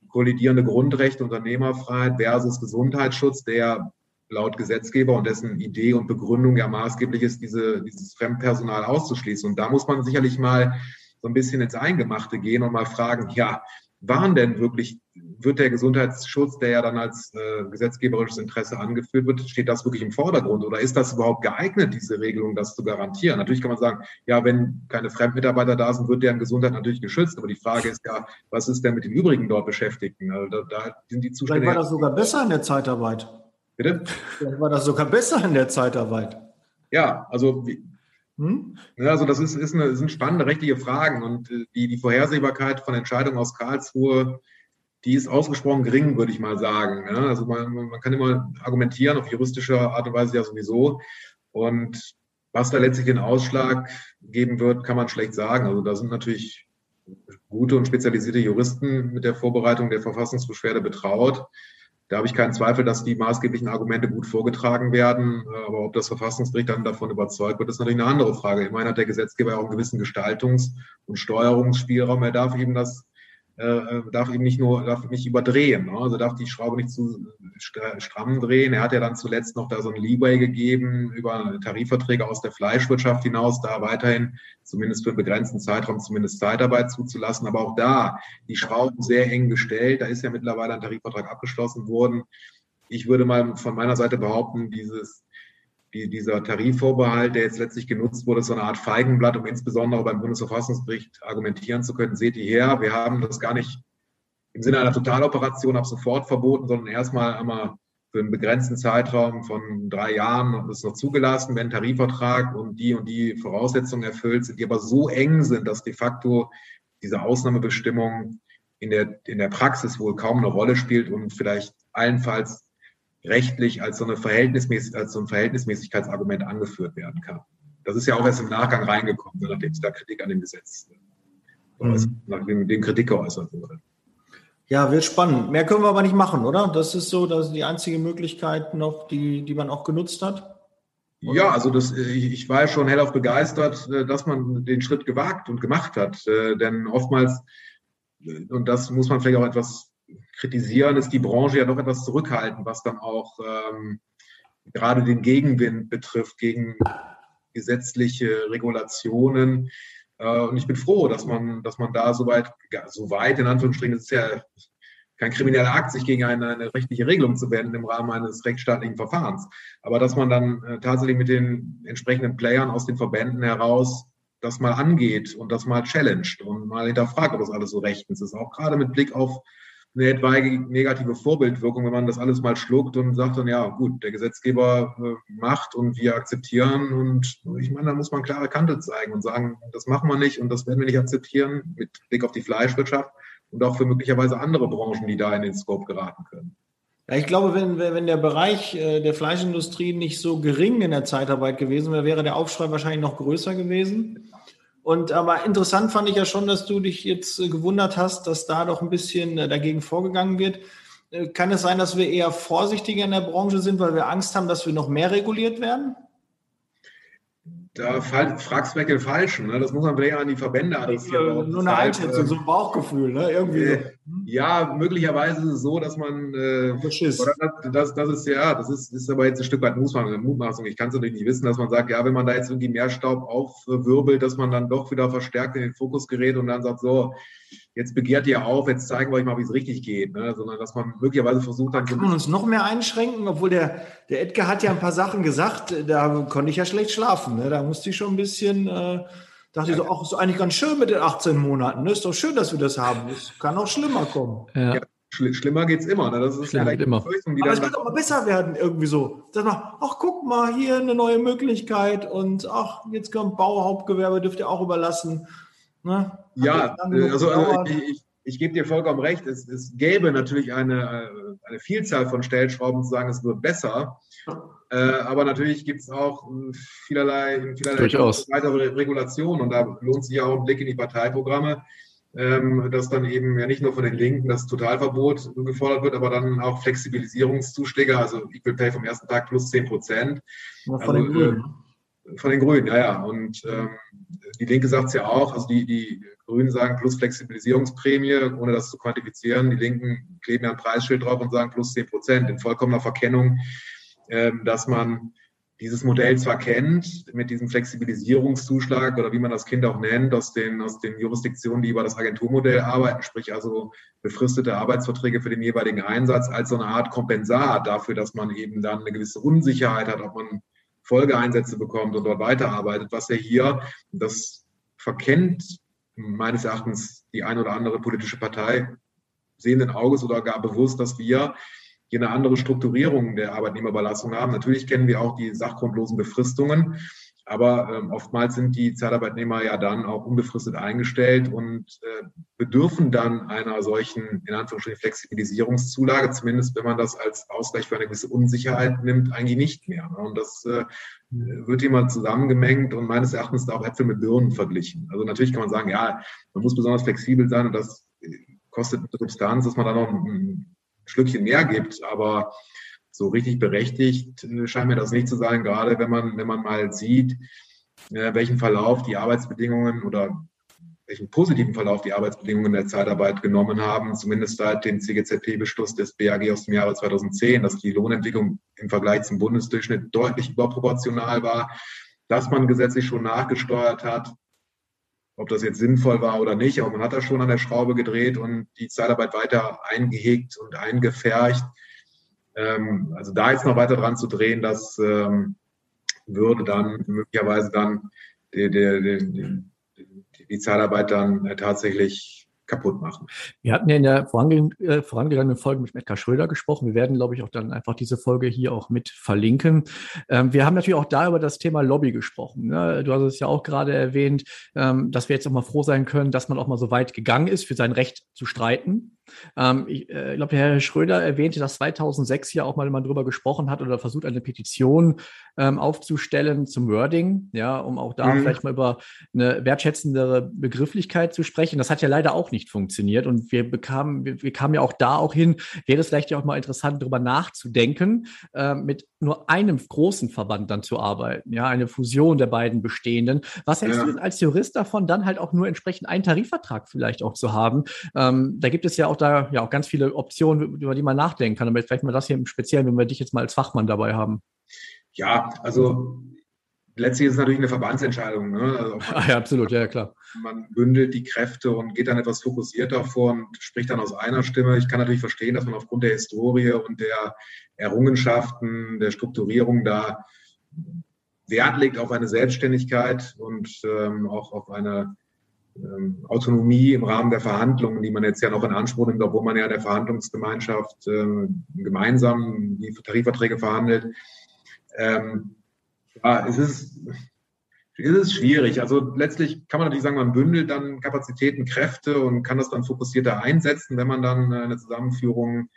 kollidierende Grundrechte, Unternehmerfreiheit versus Gesundheitsschutz, der laut Gesetzgeber und dessen Idee und Begründung ja maßgeblich ist, diese, dieses Fremdpersonal auszuschließen. Und da muss man sicherlich mal so ein bisschen ins Eingemachte gehen und mal fragen, ja, waren denn wirklich, wird der Gesundheitsschutz, der ja dann als äh, gesetzgeberisches Interesse angeführt wird, steht das wirklich im Vordergrund oder ist das überhaupt geeignet, diese Regelung, das zu garantieren? Natürlich kann man sagen, ja, wenn keine Fremdmitarbeiter da sind, wird deren Gesundheit natürlich geschützt, aber die Frage ist ja, was ist denn mit den übrigen dort Beschäftigten? Also da, da sind die Zustände. Vielleicht war das sogar besser in der Zeitarbeit. Bitte? Vielleicht war das sogar besser in der Zeitarbeit. Ja, also hm? Also das ist, ist eine, sind spannende rechtliche Fragen und äh, die, die Vorhersehbarkeit von Entscheidungen aus Karlsruhe, die ist ausgesprochen gering, würde ich mal sagen. Ja, also man, man kann immer argumentieren, auf juristische Art und Weise ja sowieso. Und was da letztlich den Ausschlag geben wird, kann man schlecht sagen. Also da sind natürlich gute und spezialisierte Juristen mit der Vorbereitung der Verfassungsbeschwerde betraut. Da habe ich keinen Zweifel, dass die maßgeblichen Argumente gut vorgetragen werden. Aber ob das Verfassungsgericht dann davon überzeugt wird, ist natürlich eine andere Frage. Meine, hat der Gesetzgeber auch einen gewissen Gestaltungs- und Steuerungsspielraum. Er darf eben das äh, darf eben nicht nur, darf nicht überdrehen, ne? also darf die Schraube nicht zu stramm drehen. Er hat ja dann zuletzt noch da so ein Leeway gegeben über Tarifverträge aus der Fleischwirtschaft hinaus, da weiterhin zumindest für einen begrenzten Zeitraum zumindest Zeitarbeit zuzulassen. Aber auch da die Schrauben sehr eng gestellt. Da ist ja mittlerweile ein Tarifvertrag abgeschlossen worden. Ich würde mal von meiner Seite behaupten, dieses die, dieser Tarifvorbehalt, der jetzt letztlich genutzt wurde, ist so eine Art Feigenblatt, um insbesondere beim Bundesverfassungsgericht argumentieren zu können. Seht ihr her, wir haben das gar nicht im Sinne einer Totaloperation ab sofort verboten, sondern erstmal einmal für einen begrenzten Zeitraum von drei Jahren ist noch zugelassen, wenn Tarifvertrag und die und die Voraussetzungen erfüllt sind, die aber so eng sind, dass de facto diese Ausnahmebestimmung in der, in der Praxis wohl kaum eine Rolle spielt und vielleicht allenfalls rechtlich als so, eine Verhältnismäßig, als so ein Verhältnismäßigkeitsargument angeführt werden kann. Das ist ja auch erst im Nachgang reingekommen, nachdem es da Kritik an dem Gesetz, mhm. nachdem dem Kritik geäußert wurde. Ja, wird spannend. Mehr können wir aber nicht machen, oder? Das ist so, das ist die einzige Möglichkeit noch, die, die man auch genutzt hat. Oder? Ja, also das, ich war ja schon hellauf begeistert, äh, dass man den Schritt gewagt und gemacht hat. Äh, denn oftmals, äh, und das muss man vielleicht auch etwas kritisieren, ist die Branche ja doch etwas zurückhaltend, was dann auch ähm, gerade den Gegenwind betrifft gegen gesetzliche Regulationen. Äh, und ich bin froh, dass man, dass man da so weit, so weit in Anführungsstrichen, ist ja kein krimineller Akt, sich gegen eine, eine, rechtliche Regelung zu wenden im Rahmen eines rechtsstaatlichen Verfahrens. Aber dass man dann äh, tatsächlich mit den entsprechenden Playern aus den Verbänden heraus das mal angeht und das mal challenged und mal hinterfragt, ob das alles so rechtens ist. Auch gerade mit Blick auf eine etwaige negative Vorbildwirkung, wenn man das alles mal schluckt und sagt dann, ja gut, der Gesetzgeber äh, macht und wir akzeptieren. Und ich meine, da muss man klare Kante zeigen und sagen, das machen wir nicht und das werden wir nicht akzeptieren, mit Blick auf die Fleischwirtschaft und auch für möglicherweise andere Branchen, die da in den Scope geraten können. Ja, ich glaube, wenn, wenn der Bereich äh, der Fleischindustrie nicht so gering in der Zeitarbeit gewesen wäre, wäre der Aufschrei wahrscheinlich noch größer gewesen. Und aber interessant fand ich ja schon, dass du dich jetzt äh, gewundert hast, dass da doch ein bisschen äh, dagegen vorgegangen wird. Äh, kann es sein, dass wir eher vorsichtiger in der Branche sind, weil wir Angst haben, dass wir noch mehr reguliert werden? Da fragst du weg den Falschen. Ne? Das muss man vielleicht an die Verbände adressieren. Nur eine Einschätzung, so ein Bauchgefühl. Ne? Irgendwie äh, Ja, möglicherweise ist es so, dass man. Äh, das, das, das, ist ja, das ist, ist aber jetzt ein Stück weit Mutmaßung. Ich kann es natürlich nicht wissen, dass man sagt, ja, wenn man da jetzt irgendwie mehr Staub aufwirbelt, dass man dann doch wieder verstärkt in den Fokus gerät und dann sagt, so, jetzt begehrt ihr auf, jetzt zeigen wir euch mal, wie es richtig geht, ne? sondern dass man möglicherweise versucht dann. Kann man uns noch mehr einschränken, obwohl der, der Edgar hat ja ein paar Sachen gesagt, da konnte ich ja schlecht schlafen. Ne? Da musste ich schon ein bisschen, äh, dachte ja. ich so, ach, ist eigentlich ganz schön mit den 18 Monaten. Ne? Ist doch schön, dass wir das haben. Es kann auch schlimmer kommen. Ja. ja schlimmer geht es immer. Ne? Das ist Schlimmer vielleicht immer. Die Aber es wird auch mal besser werden, irgendwie so. Dass man, ach, guck mal, hier eine neue Möglichkeit und ach, jetzt kommt Bauhauptgewerbe, dürft ihr auch überlassen. Ne? Ja, also, also ich, ich, ich gebe dir vollkommen recht. Es, es gäbe natürlich eine, äh, eine Vielzahl von Stellschrauben zu sagen, es wird besser. Äh, aber natürlich gibt es auch äh, vielerlei, vielerlei weitere Regulationen und da lohnt sich ja auch ein Blick in die Parteiprogramme, ähm, dass dann eben ja nicht nur von den Linken das Totalverbot gefordert wird, aber dann auch Flexibilisierungszuschläge, also Equal Pay vom ersten Tag plus 10 Prozent. Von also. Äh, von den Grünen, ja, ja. Und ähm, die Linke sagt es ja auch, also die, die Grünen sagen plus Flexibilisierungsprämie, ohne das zu quantifizieren. Die Linken kleben ja ein Preisschild drauf und sagen plus 10 Prozent in vollkommener Verkennung, ähm, dass man dieses Modell zwar kennt, mit diesem Flexibilisierungszuschlag oder wie man das Kind auch nennt, aus den, aus den Jurisdiktionen, die über das Agenturmodell arbeiten, sprich also befristete Arbeitsverträge für den jeweiligen Einsatz, als so eine Art Kompensat dafür, dass man eben dann eine gewisse Unsicherheit hat, ob man Folgeeinsätze bekommt und dort weiterarbeitet, was ja hier, das verkennt meines Erachtens die ein oder andere politische Partei sehenden Auges oder gar bewusst, dass wir hier eine andere Strukturierung der Arbeitnehmerüberlassung haben. Natürlich kennen wir auch die sachgrundlosen Befristungen, aber ähm, oftmals sind die Zeitarbeitnehmer ja dann auch unbefristet eingestellt und äh, bedürfen dann einer solchen, in Anführungsstrichen, Flexibilisierungszulage, zumindest wenn man das als Ausgleich für eine gewisse Unsicherheit nimmt, eigentlich nicht mehr. Ne? Und das äh, wird mal zusammengemengt und meines Erachtens da auch Äpfel mit Birnen verglichen. Also natürlich kann man sagen, ja, man muss besonders flexibel sein und das kostet Substanz, dass man da noch ein Schlückchen mehr gibt, aber so richtig berechtigt äh, scheint mir das nicht zu sein, gerade wenn man, wenn man mal sieht, äh, welchen Verlauf die Arbeitsbedingungen oder welchen positiven Verlauf die Arbeitsbedingungen der Zeitarbeit genommen haben, zumindest seit dem CGZP-Beschluss des BAG aus dem Jahre 2010, dass die Lohnentwicklung im Vergleich zum Bundesdurchschnitt deutlich überproportional war, dass man gesetzlich schon nachgesteuert hat, ob das jetzt sinnvoll war oder nicht, aber man hat da schon an der Schraube gedreht und die Zeitarbeit weiter eingehegt und eingefärcht. Ähm, also da jetzt noch weiter dran zu drehen, das ähm, würde dann möglicherweise dann die, die, die, die Zeitarbeit dann tatsächlich kaputt machen. Wir hatten ja in der äh, vorangegangenen Folge mit Edgar Schröder gesprochen. Wir werden, glaube ich, auch dann einfach diese Folge hier auch mit verlinken. Ähm, wir haben natürlich auch da über das Thema Lobby gesprochen. Ne? Du hast es ja auch gerade erwähnt, ähm, dass wir jetzt auch mal froh sein können, dass man auch mal so weit gegangen ist, für sein Recht zu streiten. Ähm, ich äh, glaube, Herr Schröder erwähnte, dass 2006 ja auch mal jemand drüber gesprochen hat oder versucht, eine Petition ähm, aufzustellen zum Wording, ja, um auch da mhm. vielleicht mal über eine wertschätzendere Begrifflichkeit zu sprechen. Das hat ja leider auch nicht funktioniert und wir bekamen, wir, wir kamen ja auch da auch hin, wäre es vielleicht ja auch mal interessant, darüber nachzudenken, äh, mit nur einem großen Verband dann zu arbeiten, ja, eine Fusion der beiden bestehenden. Was hältst ja. du denn als Jurist davon, dann halt auch nur entsprechend einen Tarifvertrag vielleicht auch zu haben? Ähm, da gibt es ja auch da ja auch ganz viele Optionen, über die man nachdenken kann. Aber vielleicht mal das hier im Speziellen, wenn wir dich jetzt mal als Fachmann dabei haben. Ja, also letztlich ist es natürlich eine Verbandsentscheidung. Ne? Also ja, absolut, ja, klar. Man bündelt die Kräfte und geht dann etwas fokussierter vor und spricht dann aus einer Stimme. Ich kann natürlich verstehen, dass man aufgrund der Historie und der Errungenschaften, der Strukturierung da Wert legt auf eine Selbstständigkeit und ähm, auch auf eine ähm, Autonomie im Rahmen der Verhandlungen, die man jetzt ja noch in Anspruch nimmt, obwohl man ja der Verhandlungsgemeinschaft äh, gemeinsam die Tarifverträge verhandelt. Ähm, ja, es ist, es ist schwierig. Also letztlich kann man natürlich sagen, man bündelt dann Kapazitäten, Kräfte und kann das dann fokussierter einsetzen, wenn man dann eine Zusammenführung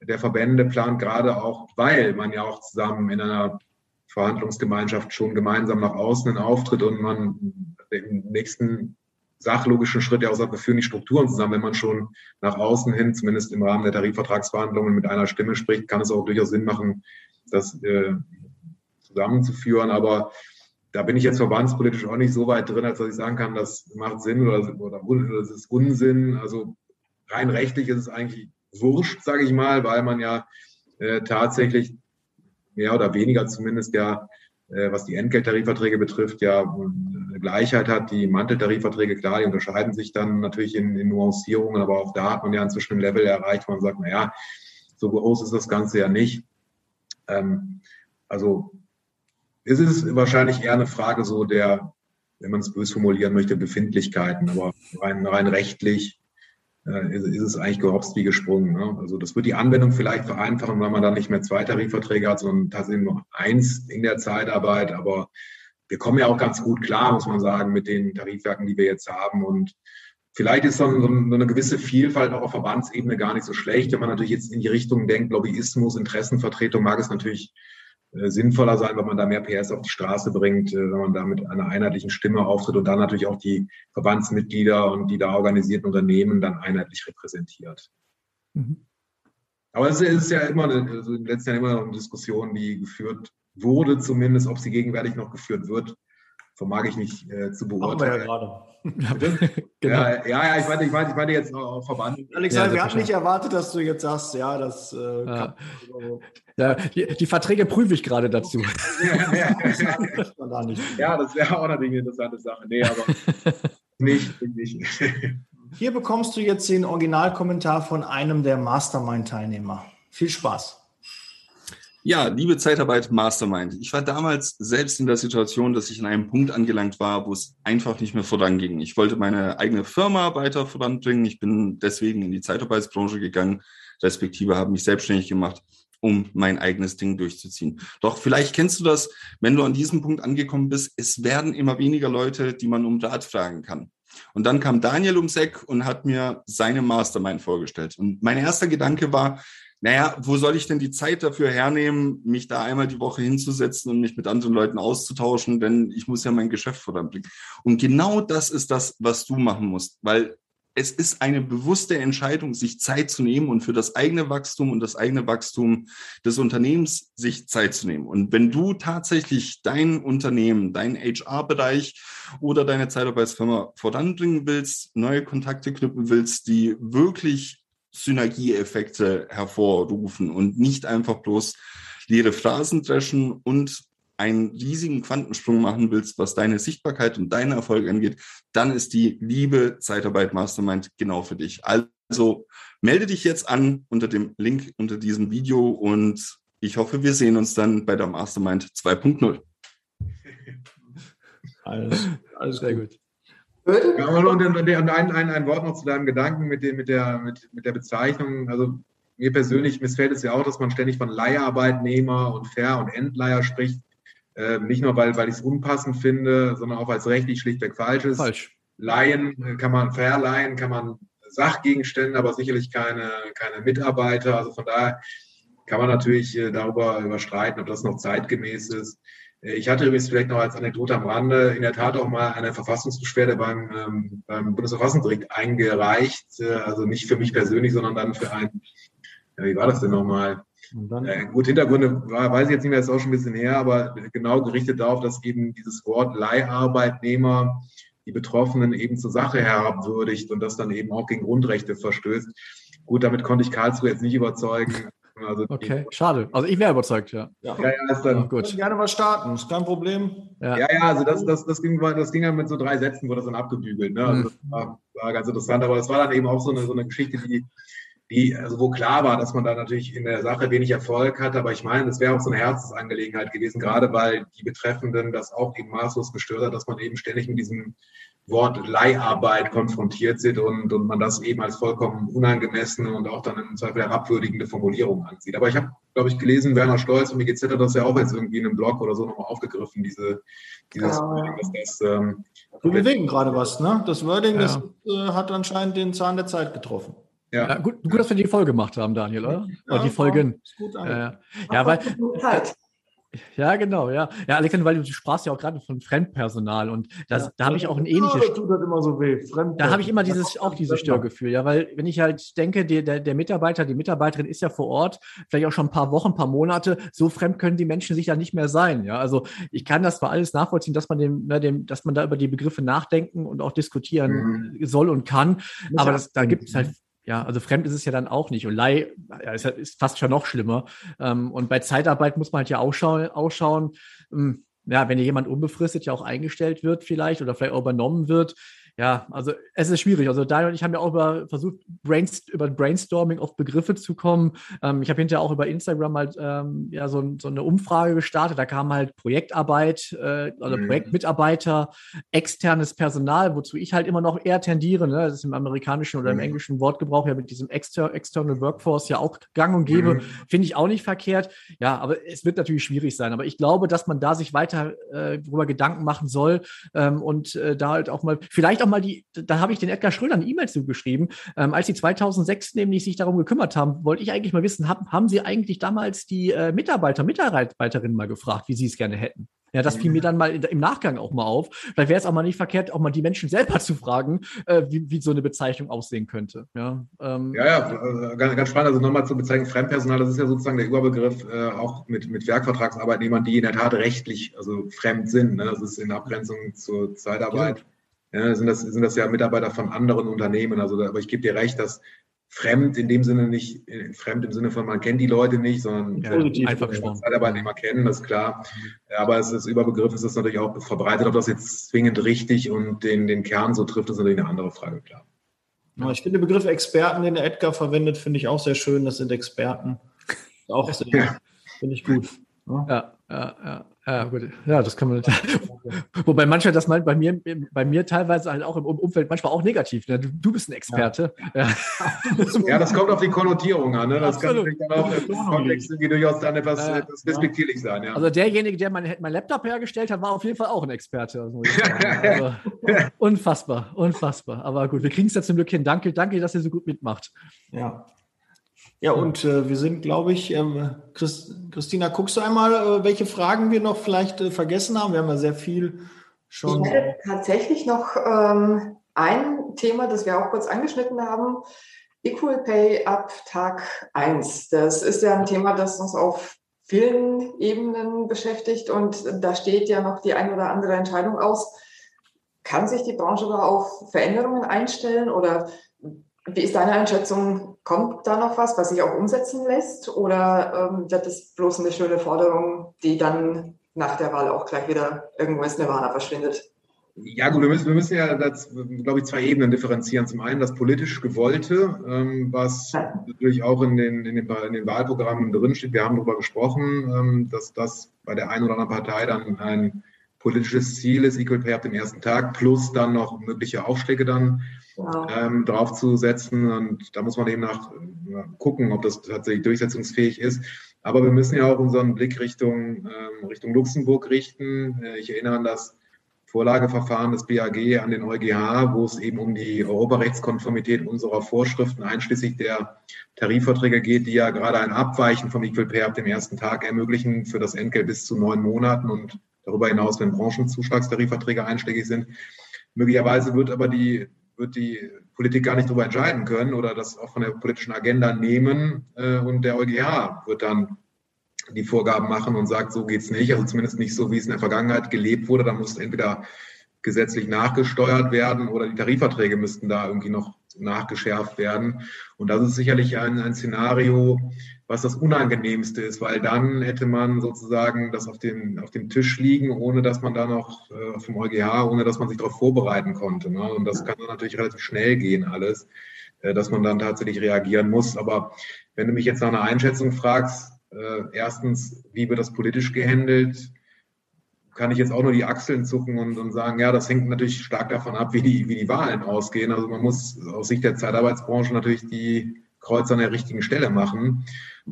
der Verbände plant, gerade auch, weil man ja auch zusammen in einer Verhandlungsgemeinschaft schon gemeinsam nach außen auftritt und man im nächsten sachlogischen Schritt ja auch sagt, wir führen die Strukturen zusammen. Wenn man schon nach außen hin, zumindest im Rahmen der Tarifvertragsverhandlungen mit einer Stimme spricht, kann es auch durchaus Sinn machen, das äh, zusammenzuführen. Aber da bin ich jetzt verbandspolitisch auch nicht so weit drin, als dass ich sagen kann, das macht Sinn oder, oder, oder das ist Unsinn. Also rein rechtlich ist es eigentlich wurscht, sage ich mal, weil man ja äh, tatsächlich mehr oder weniger zumindest ja, äh, was die Entgelttarifverträge betrifft, ja eine Gleichheit hat. Die Manteltarifverträge, klar, die unterscheiden sich dann natürlich in, in Nuancierungen, aber auch da hat man ja inzwischen ein Level erreicht, wo man sagt, naja, so groß ist das Ganze ja nicht. Ähm, also es ist wahrscheinlich eher eine Frage so der, wenn man es böse formulieren möchte, Befindlichkeiten, aber rein, rein rechtlich äh, ist, ist, es eigentlich gehopst wie gesprungen. Ne? Also das wird die Anwendung vielleicht vereinfachen, weil man dann nicht mehr zwei Tarifverträge hat, sondern tatsächlich nur eins in der Zeitarbeit. Aber wir kommen ja auch ganz gut klar, muss man sagen, mit den Tarifwerken, die wir jetzt haben. Und vielleicht ist dann so eine gewisse Vielfalt auch auf Verbandsebene gar nicht so schlecht. Wenn man natürlich jetzt in die Richtung denkt, Lobbyismus, Interessenvertretung, mag es natürlich sinnvoller sein, wenn man da mehr PS auf die Straße bringt, äh, wenn man da mit einer einheitlichen Stimme auftritt und dann natürlich auch die Verbandsmitglieder und die da organisierten Unternehmen dann einheitlich repräsentiert. Mhm. Aber es ist ja immer also in den letzten Jahren immer noch eine Diskussion, die geführt wurde, zumindest, ob sie gegenwärtig noch geführt wird, vermag ich nicht äh, zu Machen wir ja beurteilen. gerade. <laughs> genau. Ja, ja, ich meine, ich meine, ich jetzt auch Verband. Alexander, Ja, wir hatten nicht erwartet, dass du jetzt sagst, ja, das äh, Ja. kann Ja, die, die Verträge prüfe ich gerade dazu. <laughs> ja, ja, man da nicht. ja, das wäre auch natürlich eine interessante Sache. Nee, aber <laughs> nicht, nicht. Hier bekommst du jetzt den Originalkommentar von einem der Mastermind-Teilnehmer. Viel Spaß. Ja, liebe Zeitarbeit Mastermind. Ich war damals selbst in der Situation, dass ich an einem Punkt angelangt war, wo es einfach nicht mehr voranging. Ich wollte meine eigene Firma weiter voranbringen. Ich bin deswegen in die Zeitarbeitsbranche gegangen, respektive habe mich selbstständig gemacht, um mein eigenes Ding durchzuziehen. Doch vielleicht kennst du das, wenn du an diesem Punkt angekommen bist, es werden immer weniger Leute, die man um Rat fragen kann. Und dann kam Daniel ums Eck und hat mir seine Mastermind vorgestellt. Und mein erster Gedanke war, naja, wo soll ich denn die Zeit dafür hernehmen, mich da einmal die Woche hinzusetzen und mich mit anderen Leuten auszutauschen, denn ich muss ja mein Geschäft voranbringen. Und genau das ist das, was du machen musst, weil es ist eine bewusste Entscheidung, sich Zeit zu nehmen und für das eigene Wachstum und das eigene Wachstum des Unternehmens sich Zeit zu nehmen. Und wenn du tatsächlich dein Unternehmen, deinen HR-Bereich oder deine Zeitarbeitsfirma voranbringen willst, neue Kontakte knüpfen willst, die wirklich Synergieeffekte hervorrufen und nicht einfach bloß leere Phrasen dreschen und einen riesigen Quantensprung machen willst, was deine Sichtbarkeit und deinen Erfolg angeht, dann ist die liebe Zeitarbeit Mastermind genau für dich. Also melde dich jetzt an unter dem Link unter diesem Video und ich hoffe, wir sehen uns dann bei der Mastermind 2.0. Alles, alles Sehr gut. Ja, und, und, und ein, ein, ein Wort noch zu deinem Gedanken mit, dem, mit, der, mit, mit der Bezeichnung. Also mir persönlich missfällt es ja auch, dass man ständig von Leiharbeitnehmer und Ver- und Endleiher spricht. Äh, nicht nur, weil, weil ich es unpassend finde, sondern auch, weil es rechtlich schlichtweg falsch ist. Falsch. Leihen äh, kann man verleihen, kann man Sachgegenstände, aber sicherlich keine, keine Mitarbeiter. Also von daher kann man natürlich äh, darüber überstreiten, ob das noch zeitgemäß ist. Äh, Ich hatte übrigens vielleicht noch als Anekdote am Rande in der Tat auch mal eine Verfassungsbeschwerde beim, ähm, beim Bundesverfassungsgericht eingereicht. Äh, also nicht für mich persönlich, sondern dann für ein, ja, wie war das denn nochmal? Äh, gut, Hintergründe war, weiß ich jetzt nicht mehr, ist auch schon ein bisschen her, aber genau gerichtet darauf, dass eben dieses Wort Leiharbeitnehmer die Betroffenen eben zur Sache herabwürdigt und das dann eben auch gegen Grundrechte verstößt. Gut, damit konnte ich Karlsruhe jetzt nicht überzeugen. Also die- Okay, schade. Also ich wäre überzeugt, ja. ja. Ja, ja, ist ja dann, Wir können gerne mal starten, ist kein Problem. Ja. ja, ja, also das, das, das, ging, das ging dann mit so drei Sätzen, wurde das dann abgebügelt. Ne? Also das war, war ganz interessant, aber das war dann eben auch so eine, so eine Geschichte, die, die, also wo klar war, dass man da natürlich in der Sache wenig Erfolg hat, aber ich meine, das wäre auch so eine Herzensangelegenheit gewesen, gerade weil die Betreffenden das auch eben maßlos gestört hat, dass man eben ständig mit diesem Wort Leiharbeit konfrontiert sind und, und man das eben als vollkommen unangemessene und auch dann im Zweifel herabwürdigende Formulierung ansieht. Aber ich habe, glaube ich, gelesen, Werner Stolz und BGZ hat das ja auch jetzt irgendwie in einem Blog oder so nochmal aufgegriffen, diese, dieses, Ja. dass das, ähm, Wir bewegen gerade was, ne? Das Wording, Ja. das äh, hat anscheinend den Zahn der Zeit getroffen. ja, Ja, gut, gut, dass wir die Folge gemacht haben, Daniel, oder? Oder die Ja, Folgen. Ist gut Ja, an. ja. ja, weil, Zeit. Ja, genau, ja. Ja, Alexander, weil du sprachst ja auch gerade von Fremdpersonal und das, Ja. da habe ich auch ein ähnliches tut das immer so weh. Da habe ich immer dieses, auch dieses Störgefühl, ja, weil wenn ich halt denke, der, der, der Mitarbeiter, die Mitarbeiterin ist ja vor Ort, vielleicht auch schon ein paar Wochen, ein paar Monate, so fremd können die Menschen sich ja nicht mehr sein, ja. Also ich kann das zwar alles nachvollziehen, dass man dem, ne, dem, dass man da über die Begriffe nachdenken und auch diskutieren soll und kann, aber das, da gibt es halt ja, also fremd ist es ja dann auch nicht. Und Leih ja, ist, ja- ist fast schon noch schlimmer. Ähm, und bei Zeitarbeit muss man halt ja ausschauen, ausschauen ähm, ja, wenn hier jemand unbefristet ja auch eingestellt wird vielleicht oder vielleicht auch übernommen wird. Ja, also es ist schwierig. Also Daniel und ich haben ja auch über, versucht, Brainst über Brainstorming auf Begriffe zu kommen. Ähm, ich habe hinterher auch über Instagram halt ähm, ja, so, so eine Umfrage gestartet. Da kam halt Projektarbeit äh, oder Mhm. Projektmitarbeiter, externes Personal, wozu ich halt immer noch eher tendiere. Ne? Das ist im amerikanischen oder im Mhm. englischen Wortgebrauch ja mit diesem Exter External Workforce ja auch gang und gäbe. Mhm. Finde ich auch nicht verkehrt. Ja, aber es wird natürlich schwierig sein. Aber ich glaube, dass man da sich weiter äh, darüber Gedanken machen soll ähm, und äh, da halt auch mal, vielleicht auch mal die, da habe ich den Edgar Schröder eine E-Mail zugeschrieben. Ähm, als sie 2006 nämlich sich darum gekümmert haben, wollte ich eigentlich mal wissen, haben, haben sie eigentlich damals die äh, Mitarbeiter, Mitarbeiterinnen mal gefragt, wie sie es gerne hätten? Ja, das fiel mir dann mal im Nachgang auch mal auf. Vielleicht wäre es auch mal nicht verkehrt, auch mal die Menschen selber <laughs> zu fragen, äh, wie, wie so eine Bezeichnung aussehen könnte. Ja, ähm, ja, ja äh, ganz, ganz spannend. Also nochmal zur Bezeichnung Fremdpersonal, das ist ja sozusagen der Überbegriff äh, auch mit, mit Werkvertragsarbeitnehmern, die in der Tat rechtlich, also fremd sind. Ne? Das ist in Abgrenzung zur Zeitarbeit. Ja. Ja, sind, das, sind das ja Mitarbeiter von anderen Unternehmen. Also, aber ich gebe dir recht, dass fremd in dem Sinne nicht, äh, fremd im Sinne von man kennt die Leute nicht, sondern ja, positiv einfach gesprochen. Zeitarbeitnehmer kennen, das ist klar. Aber es ist Überbegriff, ist das natürlich auch verbreitet. Ob das jetzt zwingend richtig und den, den Kern so trifft, ist natürlich eine andere Frage, klar. Ja, ich finde den Begriff Experten, den der Edgar verwendet, finde ich auch sehr schön. Das sind Experten. Auch sehr, ja. <laughs> finde ich gut. Ja, ja, ja. Ja, gut. Ja, das kann man. <laughs> Wobei manchmal das meint bei mir, bei mir teilweise halt auch im Umfeld manchmal auch negativ. Ne? Du, du, bist ein Experte. Ja. Ja. <laughs> das kommt auf die Konnotierung an. Ne? Das Absolut. kann dann auch im Kontext irgendwie durchaus dann etwas, ja. etwas respektierlich sein. Ja. Also derjenige, der mein, mein Laptop hergestellt hat, war auf jeden Fall auch ein Experte. Also, <laughs> also, unfassbar, unfassbar. Aber gut, wir kriegen es ja zum Glück hin. Danke, danke, dass ihr so gut mitmacht. Ja. Ja, und äh, wir sind, glaube ich, ähm, Christ, Christina, guckst du einmal, äh, welche Fragen wir noch vielleicht äh, vergessen haben? Wir haben ja sehr viel schon. Ich hätte tatsächlich noch ähm, ein Thema, das wir auch kurz angeschnitten haben. Equal Pay ab Tag 1. Das ist ja ein Thema, das uns auf vielen Ebenen beschäftigt und da steht ja noch die ein oder andere Entscheidung aus. Kann sich die Branche da auf Veränderungen einstellen oder wie ist deine Einschätzung? Kommt da noch was, was sich auch umsetzen lässt? Oder ähm, wird es bloß eine schöne Forderung, die dann nach der Wahl auch gleich wieder irgendwo ins Nirvana verschwindet? Ja, gut, wir müssen, wir müssen ja, das, glaube ich, zwei Ebenen differenzieren. Zum einen das politisch Gewollte, ähm, was ja. natürlich auch in den, in, den, in den Wahlprogrammen drinsteht. Wir haben darüber gesprochen, ähm, dass das bei der einen oder anderen Partei dann ein politisches Ziel ist, Equal Pay ab dem ersten Tag, plus dann noch mögliche Aufschläge dann wow. ähm, draufzusetzen. Und da muss man eben nach äh, gucken, ob das tatsächlich durchsetzungsfähig ist. Aber wir müssen ja auch unseren Blick Richtung, ähm, Richtung Luxemburg richten. Äh, ich erinnere an das Vorlageverfahren des BAG an den EuGH, wo es eben um die Europarechtskonformität unserer Vorschriften einschließlich der Tarifverträge geht, die ja gerade ein Abweichen vom Equal Pay ab dem ersten Tag ermöglichen für das Entgelt bis zu neun Monaten und Darüber hinaus, wenn Branchenzuschlagstarifverträge einschlägig sind. Möglicherweise wird aber die, wird die Politik gar nicht darüber entscheiden können oder das auch von der politischen Agenda nehmen. Äh, und der EuGH wird dann die Vorgaben machen und sagt, so geht's nicht. Also zumindest nicht so, wie es in der Vergangenheit gelebt wurde. Da muss entweder gesetzlich nachgesteuert werden oder die Tarifverträge müssten da irgendwie noch nachgeschärft werden. Und das ist sicherlich ein, ein Szenario, was das Unangenehmste ist, weil dann hätte man sozusagen das auf dem, auf dem Tisch liegen, ohne dass man da noch äh, vom EuGH, ohne dass man sich darauf vorbereiten konnte. Ne? Und das kann dann natürlich relativ schnell gehen alles, äh, dass man dann tatsächlich reagieren muss. Aber wenn du mich jetzt nach einer Einschätzung fragst, äh, erstens, wie wird das politisch gehandelt? kann ich jetzt auch nur die Achseln zucken und, und, sagen, ja, das hängt natürlich stark davon ab, wie die, wie die Wahlen ausgehen. Also man muss aus Sicht der Zeitarbeitsbranche natürlich die Kreuz an der richtigen Stelle machen,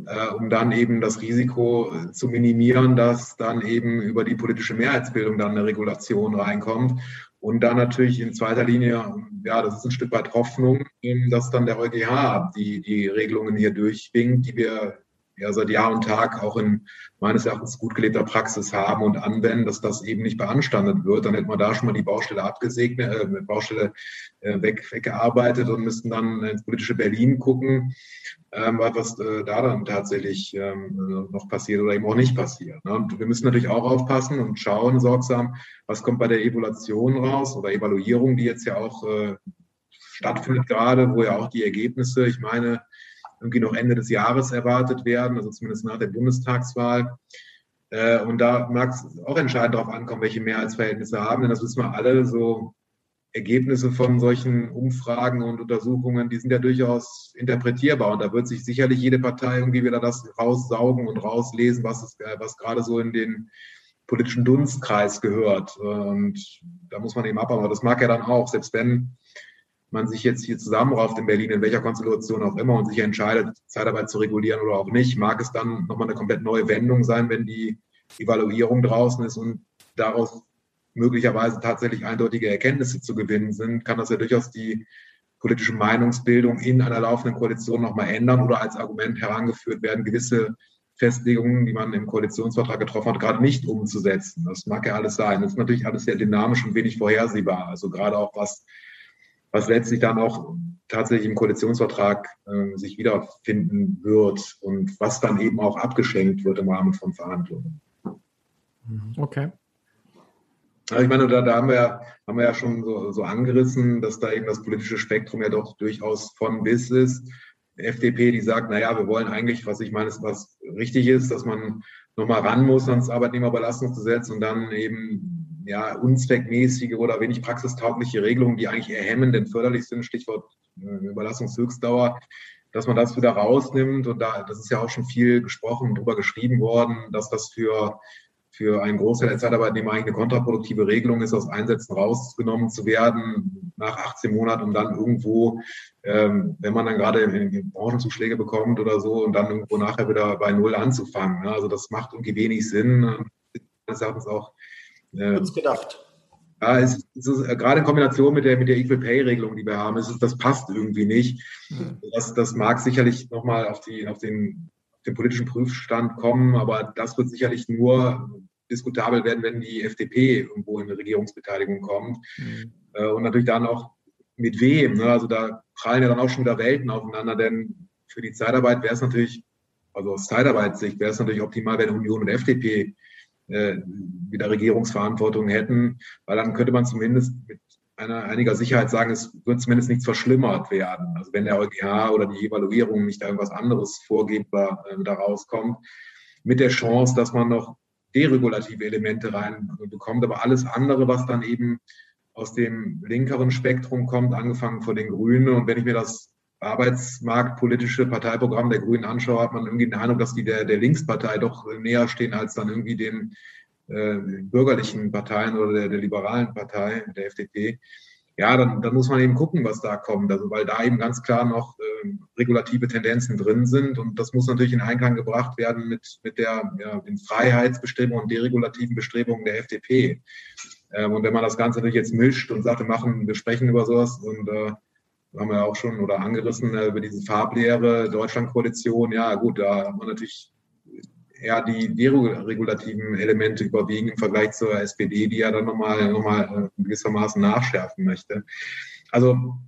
äh, um dann eben das Risiko zu minimieren, dass dann eben über die politische Mehrheitsbildung dann eine Regulation reinkommt. Und dann natürlich in zweiter Linie, ja, das ist ein Stück weit Hoffnung, dass dann der EuGH die, die Regelungen hier durchwinkt, die wir ja seit Jahr und Tag auch in meines Erachtens gut gelebter Praxis haben und anwenden, dass das eben nicht beanstandet wird. Dann hätten wir da schon mal die Baustelle abgesegnet, äh, Baustelle äh, weg, weggearbeitet und müssten dann ins politische Berlin gucken, ähm, was äh, da dann tatsächlich ähm, noch passiert oder eben auch nicht passiert. Ne? Und wir müssen natürlich auch aufpassen und schauen sorgsam, was kommt bei der Evaluation raus oder Evaluierung, die jetzt ja auch äh, stattfindet gerade, wo ja auch die Ergebnisse, ich meine, irgendwie noch Ende des Jahres erwartet werden, also zumindest nach der Bundestagswahl. Äh, und da mag es auch entscheidend darauf ankommen, welche Mehrheitsverhältnisse haben, denn das wissen wir alle, so Ergebnisse von solchen Umfragen und Untersuchungen, die sind ja durchaus interpretierbar. Und da wird sich sicherlich jede Partei irgendwie wieder das raussaugen und rauslesen, was, es, äh, was gerade so in den politischen Dunstkreis gehört. Und da muss man eben abbauen. Aber das mag ja dann auch, selbst wenn man sich jetzt hier zusammenrauft in Berlin, in welcher Konstellation auch immer und sich entscheidet, Zeitarbeit zu regulieren oder auch nicht, mag es dann nochmal eine komplett neue Wendung sein, wenn die Evaluierung draußen ist und daraus möglicherweise tatsächlich eindeutige Erkenntnisse zu gewinnen sind, kann das ja durchaus die politische Meinungsbildung in einer laufenden Koalition nochmal ändern oder als Argument herangeführt werden, gewisse Festlegungen, die man im Koalitionsvertrag getroffen hat, gerade nicht umzusetzen. Das mag ja alles sein. Das ist natürlich alles sehr dynamisch und wenig vorhersehbar. Also gerade auch was, was letztlich dann auch tatsächlich im Koalitionsvertrag äh, sich wiederfinden wird und was dann eben auch abgeschenkt wird im Rahmen von Verhandlungen. Okay. Also ich meine, da, da haben, wir, haben wir ja schon so, so angerissen, dass da eben das politische Spektrum ja doch durchaus von bis ist. FDP, die sagt, naja, wir wollen eigentlich, was ich meine, ist, was richtig ist, dass man nochmal ran muss ans Arbeitnehmerbelastungsgesetz und dann eben ja unzweckmäßige oder wenig praxistaugliche Regelungen, die eigentlich eher hemmend denn förderlich sind, Stichwort äh, Überlassungshöchstdauer, dass man das wieder rausnimmt. Und da, das ist ja auch schon viel gesprochen und drüber geschrieben worden, dass das für für einen Großteil der Zeitarbeitnehmer eigentlich eine kontraproduktive Regelung ist, aus Einsätzen rausgenommen zu werden nach 18 Monaten, um dann irgendwo, ähm, wenn man dann gerade Branchenzuschläge bekommt oder so, und dann irgendwo nachher wieder bei Null anzufangen. Ne? Also das macht irgendwie wenig Sinn. Das hat uns auch äh, uns gedacht. Ja, es ist, es ist, äh, gerade in Kombination mit der, mit der Equal Pay Regelung, die wir haben, ist es, das passt irgendwie nicht. Mhm. Das, das mag sicherlich nochmal auf, die, auf den den politischen Prüfstand kommen, aber das wird sicherlich nur diskutabel werden, wenn die FDP irgendwo in eine Regierungsbeteiligung kommt. Mhm. Und natürlich dann auch mit wem. Ne? Also da prallen ja dann auch schon wieder Welten aufeinander, denn für die Zeitarbeit wäre es natürlich, also aus Zeitarbeitssicht wäre es natürlich optimal, wenn Union und FDP äh, wieder Regierungsverantwortung hätten, weil dann könnte man zumindest mit einer, einiger Sicherheit sagen, es wird zumindest nichts verschlimmert werden. Also wenn der EuGH oder die Evaluierung nicht irgendwas anderes vorgebbar äh, da rauskommt, mit der Chance, dass man noch deregulative Elemente reinbekommt, aber alles andere, was dann eben aus dem linkeren Spektrum kommt, angefangen von den Grünen. Und wenn ich mir das arbeitsmarktpolitische Parteiprogramm der Grünen anschaue, hat man irgendwie den Eindruck, dass die der, der Linkspartei doch näher stehen als dann irgendwie dem äh, bürgerlichen Parteien oder der, der, liberalen Partei, der FDP, ja, dann, dann muss man eben gucken, was da kommt. Also weil da eben ganz klar noch äh, regulative Tendenzen drin sind und das muss natürlich in Einklang gebracht werden mit, mit der ja, den Freiheitsbestrebungen und deregulativen Bestrebungen der FDP. Ähm, und wenn man das Ganze natürlich jetzt mischt und sagt, wir machen, wir sprechen über sowas und äh, haben wir ja auch schon oder angerissen äh, über diese Farblehre Deutschlandkoalition, ja gut, da hat man natürlich eher die deregulativen Elemente überwiegen im Vergleich zur SPD, die ja dann nochmal noch mal äh, gewissermaßen nachschärfen möchte. Also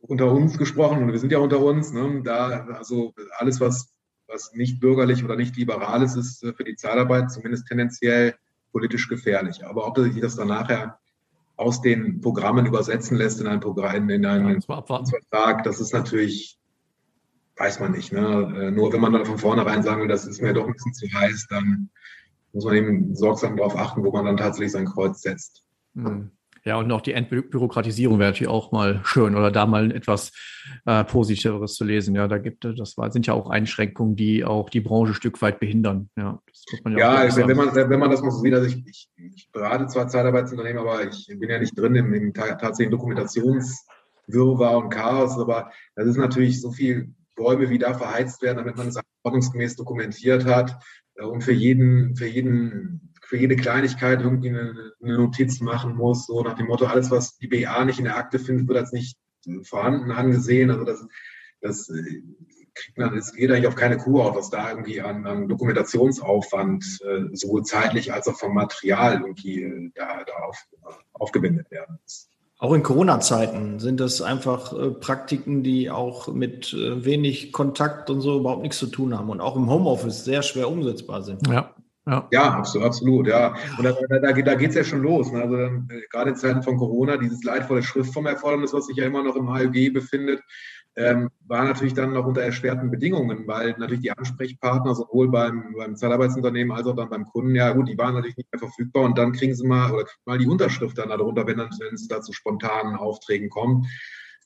unter uns gesprochen, und wir sind ja unter uns, ne, da also alles, was, was nicht bürgerlich oder nicht liberal ist, ist äh, für die Zahlarbeit zumindest tendenziell politisch gefährlich. Aber ob sich das dann nachher aus den Programmen übersetzen lässt in ein Programm, in einen Vertrag, das ist natürlich weiß man nicht. Ne? Äh, nur wenn man dann von vornherein sagen will, das ist mir doch ein bisschen zu heiß, dann muss man eben sorgsam darauf achten, wo man dann tatsächlich sein Kreuz setzt. Mhm. Ja, und auch die Entbürokratisierung wäre natürlich auch mal schön oder da mal etwas äh, Positiveres zu lesen. Ja, da gibt es, das war, sind ja auch Einschränkungen, die auch die Branche ein Stück weit behindern. Ja, das muss man ja, ja wenn, man, wenn man das mal so sieht, also ich, ich, ich berate zwar Zeitarbeitsunternehmen, aber ich bin ja nicht drin im, im tatsächlichen Dokumentationswirrwarr und Chaos, aber das ist natürlich so viel Bäume, wie da verheizt werden, damit man es ordnungsgemäß dokumentiert hat äh, und für jeden, für jeden, für jede Kleinigkeit irgendwie eine, eine Notiz machen muss, so nach dem Motto, alles, was die BA nicht in der Akte findet, wird als nicht vorhanden angesehen. Also das, das äh, kriegt man, es geht eigentlich auf keine Kuh auf, was da irgendwie an, an Dokumentationsaufwand äh, sowohl zeitlich als auch vom Material irgendwie äh, da, da auf, aufgewendet werden muss. Auch in Corona-Zeiten sind das einfach äh, Praktiken, die auch mit wenig Kontakt und so überhaupt nichts zu tun haben und auch im Homeoffice sehr schwer umsetzbar sind. Ja. Ja, ja absolut, absolut, ja. Und da, da, da, da geht es ja schon los. Ne? Also äh, gerade in Zeiten von Corona, dieses leidvolle Schriftformerfordernis, was sich ja immer noch im HLG befindet, ähm, war natürlich dann noch unter erschwerten Bedingungen, weil natürlich die Ansprechpartner sowohl beim, beim Zeitarbeitsunternehmen als auch dann beim Kunden, ja gut, die waren natürlich nicht mehr verfügbar und dann kriegen sie mal oder mal die Unterschrift dann darunter, wenn, wenn es da zu spontanen Aufträgen kommt.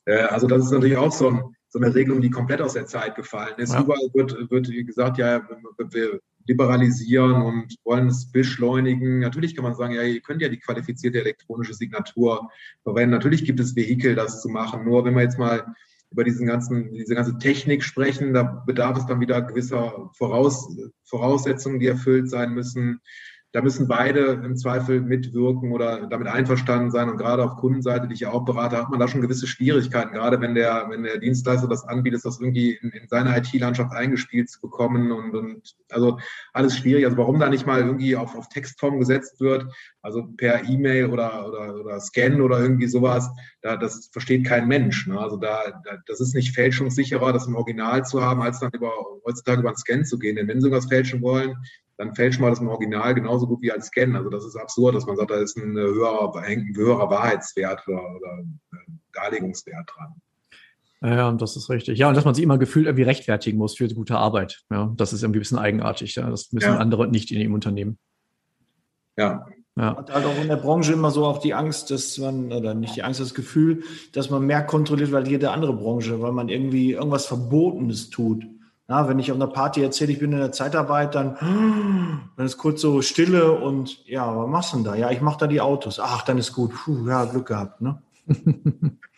Äh, also das ist natürlich auch so, ein, so, eine Regelung, die komplett aus der Zeit gefallen ist. Ja. Überall wird, wird, wie gesagt, ja, wir liberalisieren und wollen es beschleunigen. Natürlich kann man sagen, ja, ihr könnt ja die qualifizierte elektronische Signatur verwenden. Natürlich gibt es Vehikel, das zu machen. Nur wenn wir jetzt mal über diesen ganzen, diese ganze Technik sprechen. Da bedarf es dann wieder gewisser Voraus, Voraussetzungen, die erfüllt sein müssen. Da müssen beide im Zweifel mitwirken oder damit einverstanden sein. Und gerade auf Kundenseite, die ich ja auch berate, hat man da schon gewisse Schwierigkeiten, gerade wenn der, wenn der Dienstleister das anbietet, das irgendwie in, in seine IT-Landschaft eingespielt zu bekommen. Und, und also alles schwierig. Also warum da nicht mal irgendwie auf, auf Textform gesetzt wird, also per E-Mail oder, oder, oder Scan oder irgendwie sowas, da, das versteht kein Mensch. Ne? Also da, da, das ist nicht fälschungssicherer, das im Original zu haben, als dann über, heutzutage über einen Scan zu gehen. Denn wenn Sie was fälschen wollen, dann fälschen wir das im Original genauso gut wie als Scan. Also das ist absurd, dass man sagt, da ist ein höherer, ein höherer Wahrheitswert oder, oder Darlegungswert dran. Ja, das ist richtig. Ja, und dass man sich immer gefühlt irgendwie rechtfertigen muss für gute Arbeit. Ja, das ist irgendwie ein bisschen eigenartig. Ja. Das müssen ja. andere nicht in dem Unternehmen. Ja. ja. Hat halt auch in der Branche immer so auch die Angst, dass man, oder nicht die Angst, das Gefühl, dass man mehr kontrolliert weil jede andere Branche, weil man irgendwie irgendwas Verbotenes tut. Ja, wenn ich auf einer Party erzähle, ich bin in der Zeitarbeit, dann, dann ist kurz so Stille und ja, was machst du denn da? Ja, ich mache da die Autos. Ach, dann ist gut. Puh, ja, Glück gehabt, ne?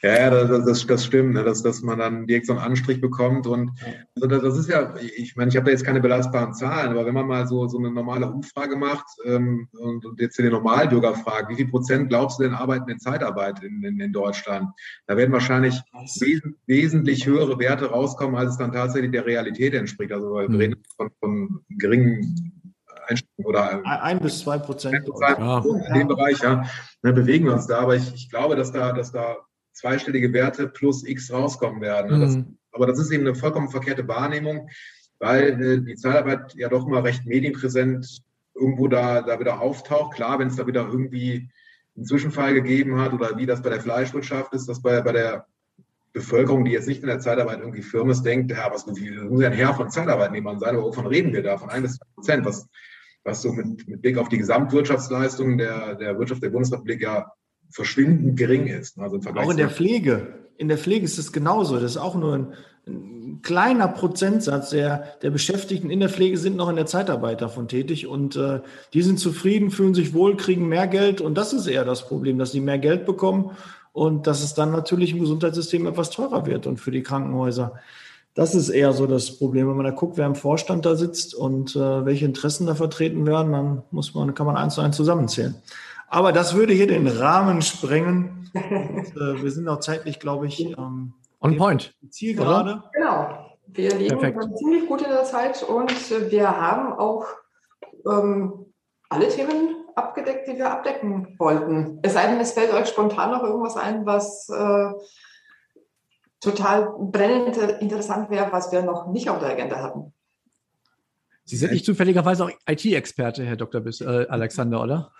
Ja, ja das, das, das stimmt, ne? dass, dass man dann direkt so einen Anstrich bekommt. Und also das, das ist ja, ich meine, ich habe da jetzt keine belastbaren Zahlen, aber wenn man mal so, so eine normale Umfrage macht ähm, und, und jetzt den Normalbürger fragt, wie viel Prozent glaubst du denn arbeiten in Zeitarbeit in, in, in Deutschland? Da werden wahrscheinlich wes wesentlich höhere Werte rauskommen, als es dann tatsächlich der Realität entspricht. Also wir mhm. reden von, von geringen oder ein bis zwei Prozent. Ja. In dem Bereich, ja, ne, bewegen wir uns da. Aber ich, ich glaube, dass da, dass da zweistellige Werte plus X rauskommen werden. Ne? Das, mhm. aber das ist eben eine vollkommen verkehrte Wahrnehmung, weil äh, die Zeitarbeit ja doch mal recht medienpräsent irgendwo da, da wieder auftaucht. Klar, wenn es da wieder irgendwie einen Zwischenfall gegeben hat oder wie das bei der Fleischwirtschaft ist, dass bei, bei der Bevölkerung, die jetzt nicht in der Zeitarbeit irgendwie firm ist, denkt, ja, was muss ja ein Herr von Zeitarbeitnehmern sein, aber wovon reden wir da? Von ein bis zwei Prozent, was, was so mit, mit Blick auf die Gesamtwirtschaftsleistung der, der Wirtschaft der Bundesrepublik ja verschwindend gering ist. Also auch in der Pflege. In der Pflege ist es genauso. Das ist auch nur ein, ein, kleiner Prozentsatz der, der Beschäftigten in der Pflege sind noch in der Zeitarbeit davon tätig und äh, die sind zufrieden, fühlen sich wohl, kriegen mehr Geld und das ist eher das Problem, dass sie mehr Geld bekommen und dass es dann natürlich im Gesundheitssystem etwas teurer wird und für die Krankenhäuser. Das ist eher so das Problem. Wenn man da guckt, wer im Vorstand da sitzt und äh, welche Interessen da vertreten werden, dann muss man, kann man eins zu eins zusammenzählen. Aber das würde hier den Rahmen sprengen. Und, äh, wir sind auch zeitlich, glaube ich, ähm, on point. Ziel gerade. Genau. Wir liegen ziemlich gut in der Zeit und wir haben auch ähm, alle Themen abgedeckt, die wir abdecken wollten. Es sei denn, es fällt euch spontan noch irgendwas ein, was äh, total brennend interessant wäre, was wir noch nicht auf der Agenda hatten. Sie sind nicht zufälligerweise auch IT-Experte, Herr Dr. Bis, äh, Alexander, oder?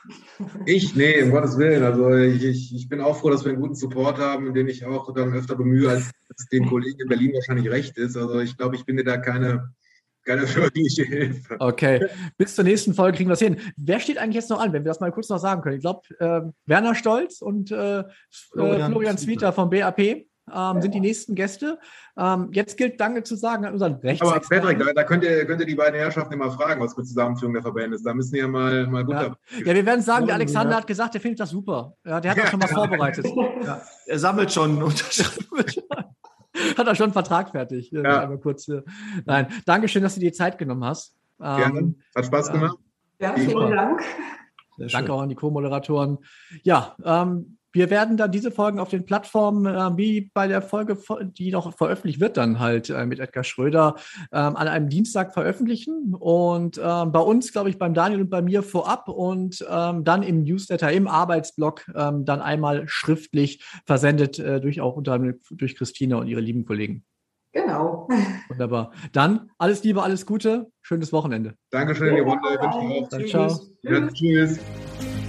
Ich? Nee, um Gottes Willen. Also ich, ich bin auch froh, dass wir einen guten Support haben, den ich auch dann öfter bemühe, als es den Kollegen in Berlin wahrscheinlich recht ist. Also ich glaube, ich bin dir da keine, keine wirkliche Hilfe. Okay, bis zur nächsten Folge kriegen wir es hin. Wer steht eigentlich jetzt noch an, wenn wir das mal kurz noch sagen können? Ich glaube, äh, Werner Stolz und äh, Florian, Florian Zwieter vom BAP ähm, sind die nächsten Gäste. Ähm, jetzt gilt Danke zu sagen an unseren Rechts. Aber Patrick, da, da, könnt, ihr, könnt ihr die beiden Herrschaften immer fragen, was mit Zusammenführung der Verbände ist. Da müssen die ja mal, mal gut ja. ja, wir werden sagen, der Alexander ja. hat gesagt, er findet das super. Ja, der hat das schon mal <laughs> vorbereitet. Ja. Er sammelt schon Unterschriften. <laughs> hat er schon einen Vertrag fertig. Ja. Einmal kurz, nein, Dankeschön, dass du dir Zeit genommen hast. Gerne. Ähm, hat Spaß gemacht. Ja, vielen Dank. Danke auch an die Co-Moderatoren. Ja, ähm, wir werden dann diese Folgen auf den Plattformen, äh, wie bei der Folge, die noch veröffentlicht wird, dann halt äh, mit Edgar Schröder ähm, an einem Dienstag veröffentlichen. Und ähm, bei uns, glaube ich, beim Daniel und bei mir vorab und ähm, dann im Newsletter, im Arbeitsblog, ähm, dann einmal schriftlich versendet äh, durch auch unter durch Christina und ihre lieben Kollegen. Genau. <laughs> Wunderbar. Dann alles Liebe, alles Gute, schönes Wochenende. Dankeschön, ihr Runde. Ciao. Ja, tschüss.